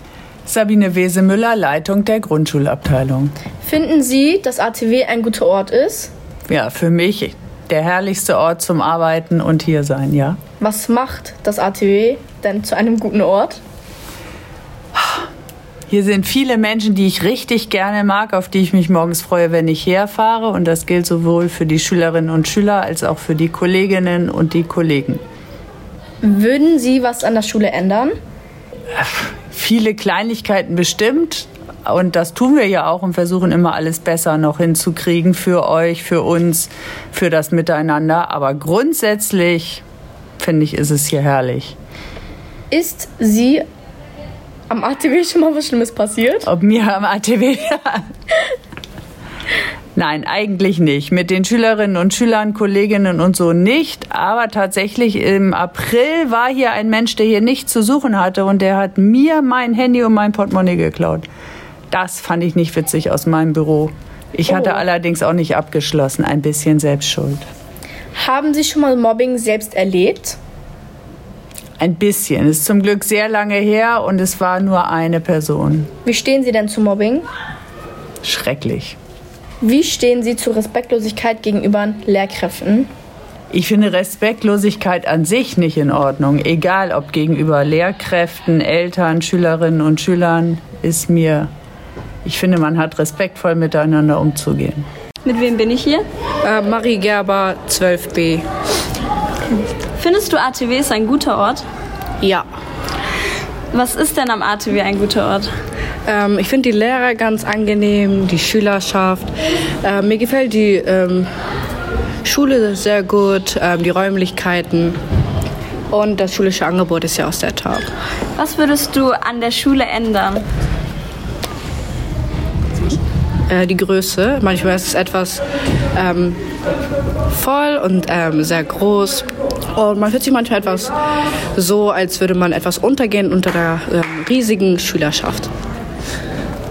Sabine Wesemüller, Leitung der Grundschulabteilung. Finden Sie, dass ATW ein guter Ort ist? Ja, für mich der herrlichste Ort zum Arbeiten und hier sein, ja. Was macht das ATW denn zu einem guten Ort? Hier sind viele Menschen, die ich richtig gerne mag, auf die ich mich morgens freue, wenn ich herfahre. Und das gilt sowohl für die Schülerinnen und Schüler als auch für die Kolleginnen und die Kollegen. Würden Sie was an der Schule ändern? Viele Kleinigkeiten bestimmt. Und das tun wir ja auch und versuchen immer alles besser noch hinzukriegen für euch, für uns, für das Miteinander. Aber grundsätzlich finde ich, ist es hier herrlich. Ist Sie am ATW schon mal was Schlimmes passiert? Ob mir am ATW? Nein, eigentlich nicht. Mit den Schülerinnen und Schülern, Kolleginnen und so nicht. Aber tatsächlich im April war hier ein Mensch, der hier nichts zu suchen hatte und der hat mir mein Handy und mein Portemonnaie geklaut. Das fand ich nicht witzig aus meinem Büro. Ich hatte Oh. allerdings auch nicht abgeschlossen. Ein bisschen Selbstschuld. Haben Sie schon mal Mobbing selbst erlebt? Ein bisschen. Ist zum Glück sehr lange her und es war nur eine Person. Wie stehen Sie denn zu Mobbing? Schrecklich. Wie stehen Sie zu Respektlosigkeit gegenüber Lehrkräften? Ich finde Respektlosigkeit an sich nicht in Ordnung. Egal ob gegenüber Lehrkräften, Eltern, Schülerinnen und Schülern, ist mir. Ich finde, man hat respektvoll miteinander umzugehen. Mit wem bin ich hier? Äh, Marie Gerber, 12b. Findest du ATW ist ein guter Ort? Ja. Was ist denn am ATW ein guter Ort? Ähm, ich finde die Lehrer ganz angenehm, die Schülerschaft. Äh, mir gefällt die ähm, Schule sehr gut, ähm, die Räumlichkeiten. Und das schulische Angebot ist ja auch sehr top. Was würdest du an der Schule ändern? Äh, die Größe. Manchmal ist es etwas ähm, voll und ähm, sehr groß. Und man fühlt sich manchmal etwas so, als würde man etwas untergehen unter der ähm, riesigen Schülerschaft.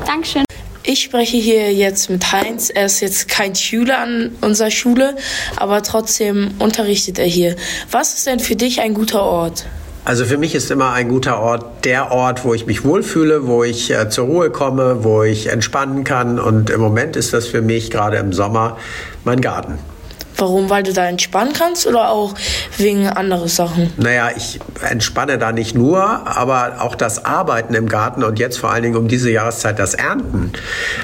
Dankeschön. Ich spreche hier jetzt mit Heinz. Er ist jetzt kein Schüler an unserer Schule, aber trotzdem unterrichtet er hier. Was ist denn für dich ein guter Ort? Also für mich ist immer ein guter Ort der Ort, wo ich mich wohlfühle, wo ich äh, zur Ruhe komme, wo ich entspannen kann. Und im Moment ist das für mich gerade im Sommer mein Garten. Warum? Weil du da entspannen kannst oder auch wegen anderer Sachen? Naja, ich entspanne da nicht nur, aber auch das Arbeiten im Garten und jetzt vor allen Dingen um diese Jahreszeit das Ernten.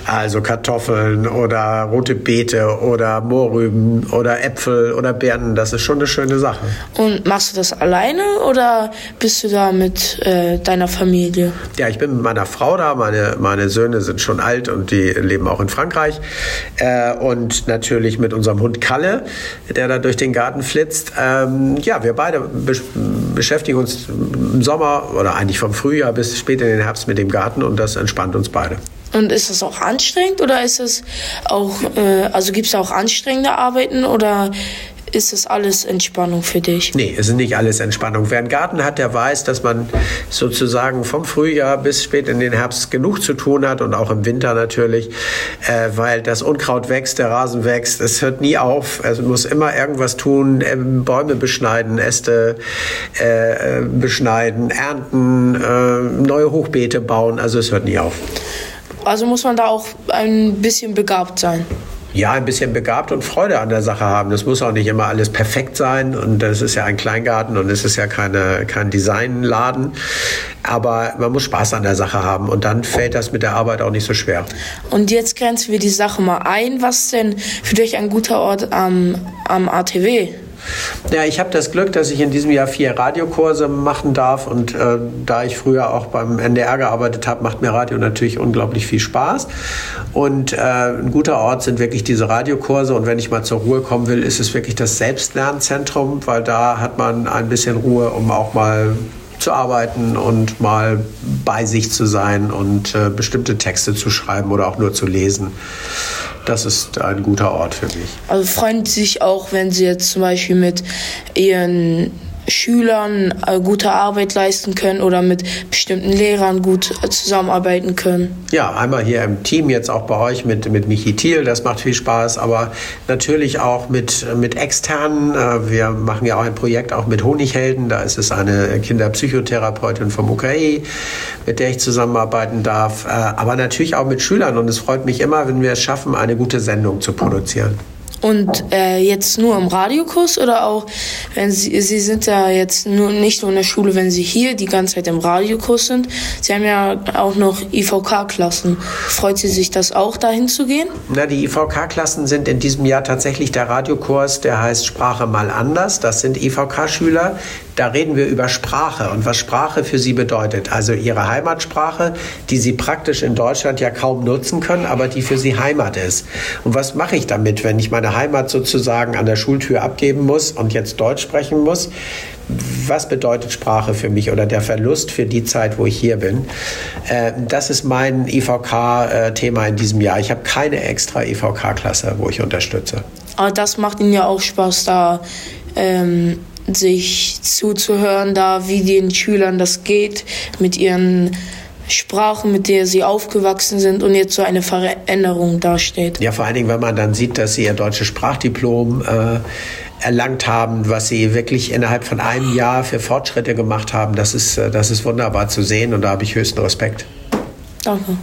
Also Kartoffeln oder rote Beete oder Mohrrüben oder Äpfel oder Birnen, das ist schon eine schöne Sache. Und machst du das alleine oder bist du da mit äh, deiner Familie? Ja, ich bin mit meiner Frau da. Meine, meine Söhne sind schon alt und die leben auch in Frankreich. Äh, und natürlich mit unserem Hund Kalle, der da durch den Garten flitzt. Ähm, ja, wir beide besch beschäftigen uns im Sommer oder eigentlich vom Frühjahr bis spät in den Herbst mit dem Garten und das entspannt uns beide. Und ist das auch anstrengend oder ist es auch, äh, also gibt es auch anstrengende Arbeiten oder ist das alles Entspannung für dich? Nee, es ist nicht alles Entspannung. Wer einen Garten hat, der weiß, dass man sozusagen vom Frühjahr bis spät in den Herbst genug zu tun hat und auch im Winter natürlich, äh, weil das Unkraut wächst, der Rasen wächst, es hört nie auf. Man muss immer irgendwas tun, äh, Bäume beschneiden, Äste äh, äh, beschneiden, ernten, äh, neue Hochbeete bauen. Also es hört nie auf. Also muss man da auch ein bisschen begabt sein. Ja, ein bisschen begabt und Freude an der Sache haben. Das muss auch nicht immer alles perfekt sein und das ist ja ein Kleingarten und es ist ja keine, kein Designladen. Aber man muss Spaß an der Sache haben und dann fällt das mit der Arbeit auch nicht so schwer. Und jetzt grenzen wir die Sache mal ein. Was denn für dich ein guter Ort am, am ATW? Ja, ich habe das Glück, dass ich in diesem Jahr vier Radiokurse machen darf und äh, da ich früher auch beim NDR gearbeitet habe, macht mir Radio natürlich unglaublich viel Spaß. Und äh, ein guter Ort sind wirklich diese Radiokurse und wenn ich mal zur Ruhe kommen will, ist es wirklich das Selbstlernzentrum, weil da hat man ein bisschen Ruhe, um auch mal zu arbeiten und mal bei sich zu sein und äh, bestimmte Texte zu schreiben oder auch nur zu lesen. Das ist ein guter Ort für mich. Also freuen sie sich auch, wenn sie jetzt zum Beispiel mit ihren Schülern äh, gute Arbeit leisten können oder mit bestimmten Lehrern gut äh, zusammenarbeiten können. Ja, einmal hier im Team, jetzt auch bei euch mit, mit Michi Thiel, das macht viel Spaß, aber natürlich auch mit, mit externen. Äh, Wir machen ja auch ein Projekt auch mit Honighelden, da ist es eine Kinderpsychotherapeutin vom UKI, mit der ich zusammenarbeiten darf, Äh, aber natürlich auch mit Schülern und es freut mich immer, wenn wir es schaffen, eine gute Sendung zu produzieren. Und äh, jetzt nur im Radiokurs oder auch, wenn Sie, Sie sind ja jetzt nur nicht nur in der Schule, wenn Sie hier die ganze Zeit im Radiokurs sind. Sie haben ja auch noch IVK-Klassen. Freut Sie sich das auch, dahin zu gehen? Na, die IVK-Klassen sind in diesem Jahr tatsächlich der Radiokurs, der heißt Sprache mal anders. Das sind IVK-Schüler. Da reden wir über Sprache und was Sprache für sie bedeutet. Also ihre Heimatsprache, die sie praktisch in Deutschland ja kaum nutzen können, aber die für sie Heimat ist. Und was mache ich damit, wenn ich meine Heimat sozusagen an der Schultür abgeben muss und jetzt Deutsch sprechen muss? Was bedeutet Sprache für mich oder der Verlust für die Zeit, wo ich hier bin? Äh, Das ist mein IVK-Thema in diesem Jahr. Ich habe keine extra IVK-Klasse, wo ich unterstütze. Aber das macht Ihnen ja auch Spaß, da ähm, sich zuzuhören, da wie den Schülern das geht mit ihren Sprachen, mit der sie aufgewachsen sind und jetzt so eine Veränderung dasteht. Ja, vor allen Dingen, wenn man dann sieht, dass sie ihr deutsches Sprachdiplom äh, erlangt haben, was sie wirklich innerhalb von einem Jahr für Fortschritte gemacht haben, das ist, äh, das ist wunderbar zu sehen und da habe ich höchsten Respekt. Danke.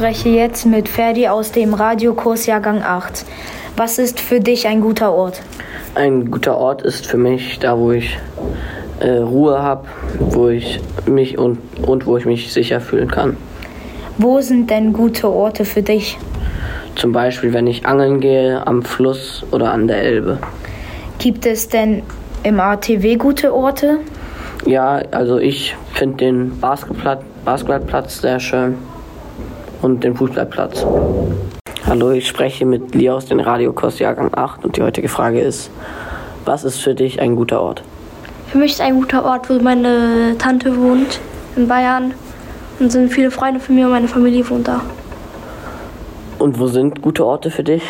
Spreche jetzt mit Ferdi aus dem Radiokurs Jahrgang 8. Was ist für dich ein guter Ort? Ein guter Ort ist für mich da, wo ich äh, Ruhe habe, wo ich mich und, und wo ich mich sicher fühlen kann. Wo sind denn gute Orte für dich? Zum Beispiel, wenn ich angeln gehe, am Fluss oder an der Elbe. Gibt es denn im ATW gute Orte? Ja, also ich finde den Basketballplatz, Basketballplatz sehr schön und den Fußballplatz. Hallo, ich spreche mit Lia aus dem Radiokurs Jahrgang 8 und die heutige Frage ist, was ist für dich ein guter Ort? Für mich ist ein guter Ort, wo meine Tante wohnt, in Bayern. Und sind viele Freunde von mir und meine Familie wohnt da. Und wo sind gute Orte für dich?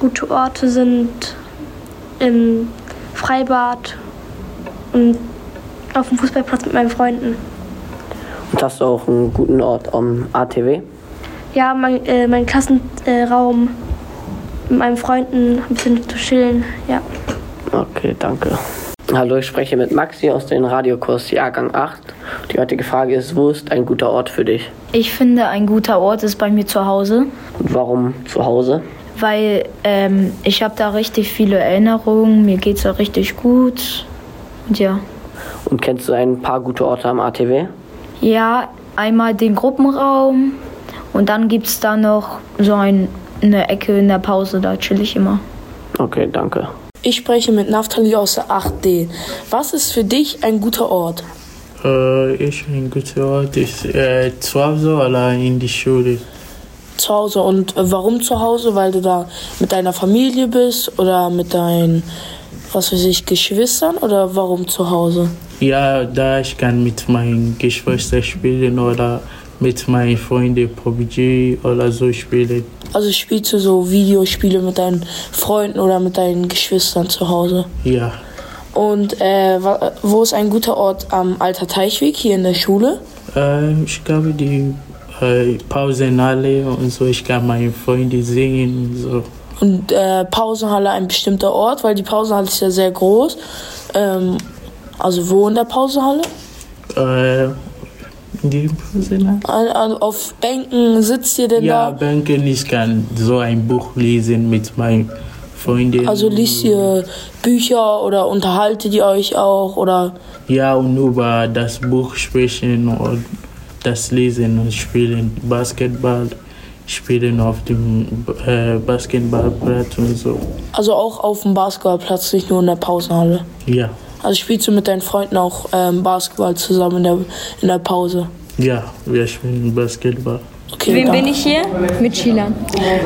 Gute Orte sind im Freibad und auf dem Fußballplatz mit meinen Freunden. Und hast du auch einen guten Ort am ATW? Ja, mein, äh, mein Klassenraum mit meinen Freunden ein bisschen zu chillen, ja. Okay, danke. Hallo, ich spreche mit Maxi aus dem Radiokurs Jahrgang 8. Die heutige Frage ist, wo ist ein guter Ort für dich? Ich finde, ein guter Ort ist bei mir zu Hause, Und warum zu Hause? weil ähm, ich habe da richtig viele Erinnerungen, mir geht es da richtig gut. Und ja. Und kennst du ein paar gute Orte am ATW? Ja, einmal den Gruppenraum und dann gibt es da noch so ein, eine Ecke in der Pause, da chill ich immer. Okay, danke. Ich spreche mit Naftali aus der 8D. Was ist für dich ein guter Ort? Äh, ich ein guter Ort ist äh, zu Hause oder in die Schule. Zu Hause. Und äh, warum zu Hause? Weil du da mit deiner Familie bist oder mit deinen, was weiß ich, Geschwistern? Oder warum zu Hause? Ja, da ich kann mit meinen Geschwistern spielen oder mit meinen Freunden PUBG oder so spielen. Also spielst du so Videospiele mit deinen Freunden oder mit deinen Geschwistern zu Hause? Ja. Und äh, wo ist ein guter Ort am Alter Teichweg hier in der Schule? Äh, ich glaube, die äh, Pausenhalle und so, ich kann meine Freunde sehen und so. Und äh, Pausenhalle ein bestimmter Ort, weil die Pausenhalle ist ja sehr groß. Ähm, also wo in der Pausenhalle? Äh, in an, auf Bänken sitzt ihr denn Ja, da? Bänken, ich kann so ein Buch lesen mit meinen Freunden. Also liest ihr Bücher oder unterhaltet ihr euch auch oder Ja, und über das Buch sprechen und das Lesen und Spielen. Basketball spielen auf dem äh, Basketballplatz und so. also auch auf dem Basketballplatz, nicht nur in der Pausenhalle? Ja, Also spielst du mit deinen Freunden auch ähm, Basketball zusammen in der, in der Pause? ja, wir spielen Basketball. Okay, Wem bin ich hier? Mit Schülern.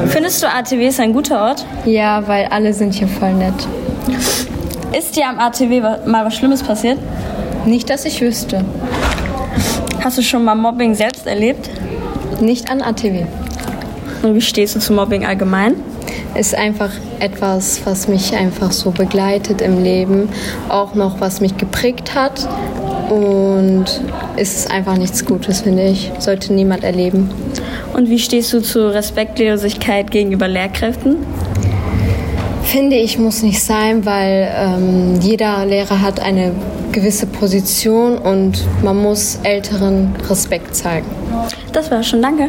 Findest du ATW ist ein guter Ort? Ja, weil alle sind hier voll nett. Ist dir am ATW mal was Schlimmes passiert? Nicht, dass ich wüsste. Hast du schon mal Mobbing selbst erlebt? Nicht an ATW. Und wie stehst du zu Mobbing allgemein? Ist einfach etwas, was mich einfach so begleitet im Leben, auch noch was mich geprägt hat und ist einfach nichts Gutes, finde ich. Sollte niemand erleben. Und wie stehst du zu Respektlosigkeit gegenüber Lehrkräften? Finde ich, muss nicht sein, weil ähm, jeder Lehrer hat eine gewisse Position und man muss Älteren Respekt zeigen. Das war schon, danke.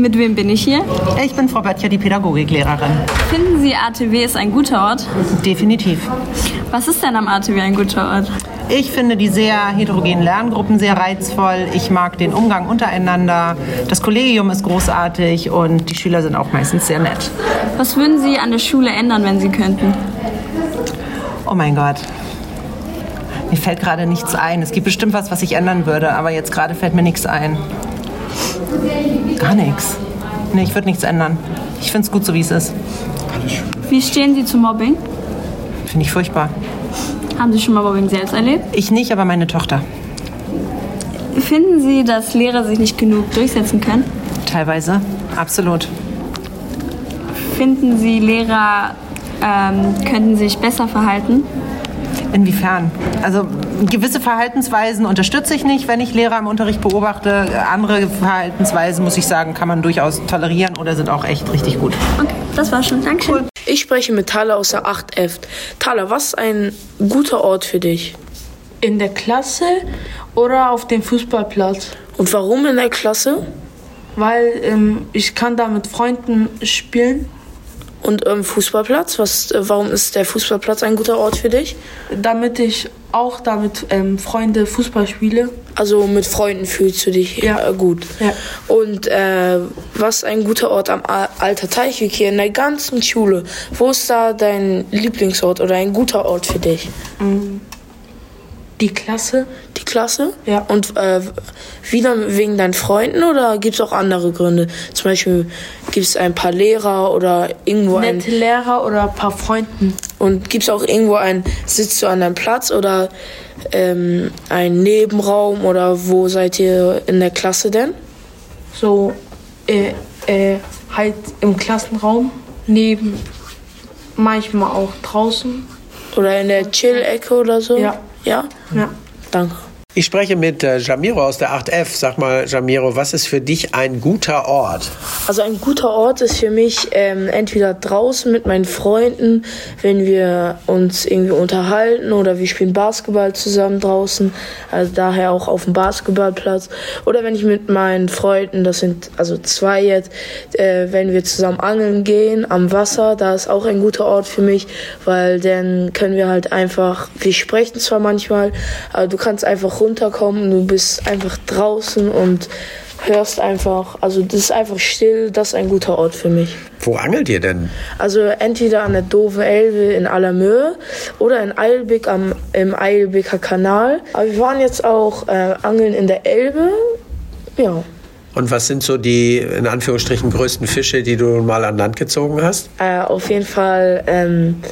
Mit wem bin ich hier? Ich bin Frau Böttcher, die Pädagogiklehrerin. Finden Sie, ATW ist ein guter Ort? Definitiv. Was ist denn am ATW ein guter Ort? Ich finde die sehr heterogenen Lerngruppen sehr reizvoll. Ich mag den Umgang untereinander. Das Kollegium ist großartig und die Schüler sind auch meistens sehr nett. Was würden Sie an der Schule ändern, wenn Sie könnten? Oh mein Gott. Mir fällt gerade nichts ein. Es gibt bestimmt was, was ich ändern würde, aber jetzt gerade fällt mir nichts ein. Gar nichts. Nee, ich würde nichts ändern. Ich finde es gut, so wie es ist. Wie stehen Sie zu Mobbing? Finde ich furchtbar. Haben Sie schon mal Mobbing selbst erlebt? Ich nicht, aber meine Tochter. Finden Sie, dass Lehrer sich nicht genug durchsetzen können? Teilweise. Absolut. Finden Sie, Lehrer ähm, könnten sich besser verhalten? Inwiefern? Also gewisse Verhaltensweisen unterstütze ich nicht, wenn ich Lehrer im Unterricht beobachte. Andere Verhaltensweisen, muss ich sagen, kann man durchaus tolerieren oder sind auch echt richtig gut. Okay, das war schon. Dankeschön. Ich spreche mit Thaler aus der 8F. Thaler, was ist ein guter Ort für dich? In der Klasse oder auf dem Fußballplatz. Und warum in der Klasse? Weil ähm, ich kann da mit Freunden spielen. Und ähm, Fußballplatz? Was, äh, warum ist der Fußballplatz ein guter Ort für dich? Damit ich auch damit ähm, Freunde Fußball spiele. Also mit Freunden fühlst du dich ja. äh, gut. Ja. Und äh, was ist ein guter Ort am Alter Teichweg hier in der ganzen Schule? Wo ist da dein Lieblingsort oder ein guter Ort für dich? Mm, Die Klasse. Die Klasse? Ja. Und äh, wieder wegen deinen Freunden oder gibt es auch andere Gründe? Zum Beispiel gibt es ein paar Lehrer oder irgendwo ein... Nette Lehrer oder ein paar Freunden. Und gibt es auch irgendwo ein, sitzt du an deinem Platz oder ähm, ein Nebenraum oder wo seid ihr in der Klasse denn? So, äh, äh, halt im Klassenraum. neben, manchmal auch draußen. Oder in der Chill-Ecke oder so? Ja. Ja? Ja. Danke. Ich spreche mit äh, Jamiro aus der 8F. Sag mal, Jamiro, was ist für dich ein guter Ort? Also ein guter Ort ist für mich ähm, entweder draußen mit meinen Freunden, wenn wir uns irgendwie unterhalten oder wir spielen Basketball zusammen draußen, also daher auch auf dem Basketballplatz. Oder wenn ich mit meinen Freunden, das sind also zwei jetzt, äh, wenn wir zusammen angeln gehen am Wasser, da ist auch ein guter Ort für mich, weil dann können wir halt einfach, wir sprechen zwar manchmal, aber du kannst einfach runterkommen, du bist einfach draußen und hörst einfach, also das ist einfach still, das ist ein guter Ort für mich. Wo angelt ihr denn? Also entweder an der Dove Elbe in Allermöhe oder in Eilbek am, im Eilbeker Kanal. Aber wir waren jetzt auch äh, angeln in der Elbe. Ja. Und was sind so die, in Anführungsstrichen, größten Fische, die du mal an Land gezogen hast? Äh, auf jeden Fall ähm,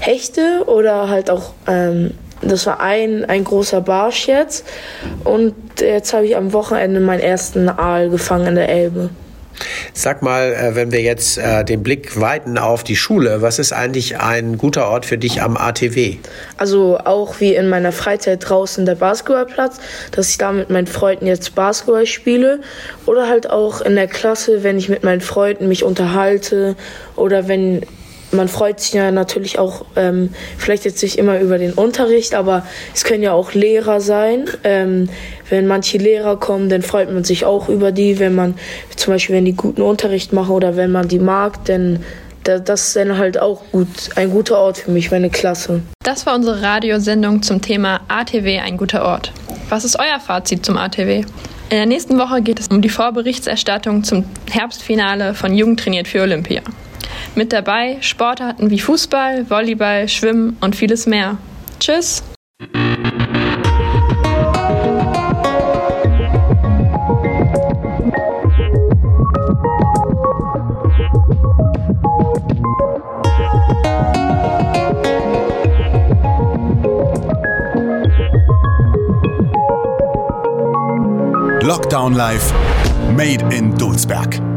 Hechte oder halt auch, ähm, das war ein, ein großer Barsch jetzt. Und jetzt habe ich am Wochenende meinen ersten Aal gefangen in der Elbe. Sag mal, äh, wenn wir jetzt äh, den Blick weiten auf die Schule, was ist eigentlich ein guter Ort für dich am ATW? Also auch wie in meiner Freizeit draußen der Basketballplatz, dass ich da mit meinen Freunden jetzt Basketball spiele. Oder halt auch in der Klasse, wenn ich mit meinen Freunden mich unterhalte oder wenn man freut sich ja natürlich auch, ähm, vielleicht jetzt nicht immer über den Unterricht, aber es können ja auch Lehrer sein. Ähm, wenn manche Lehrer kommen, dann freut man sich auch über die, wenn man zum Beispiel, wenn die guten Unterricht machen oder wenn man die mag, dann da- das ist dann halt auch gut, ein guter Ort für mich, meine Klasse. Das war unsere Radiosendung zum Thema ATW ein guter Ort. Was ist euer Fazit zum ATW? In der nächsten Woche geht es um die Vorberichterstattung zum Herbstfinale von Jugend trainiert für Olympia. Mit dabei Sportarten wie Fußball, Volleyball, Schwimmen und vieles mehr. Tschüss! Lockdown Live, Made in Dulsberg.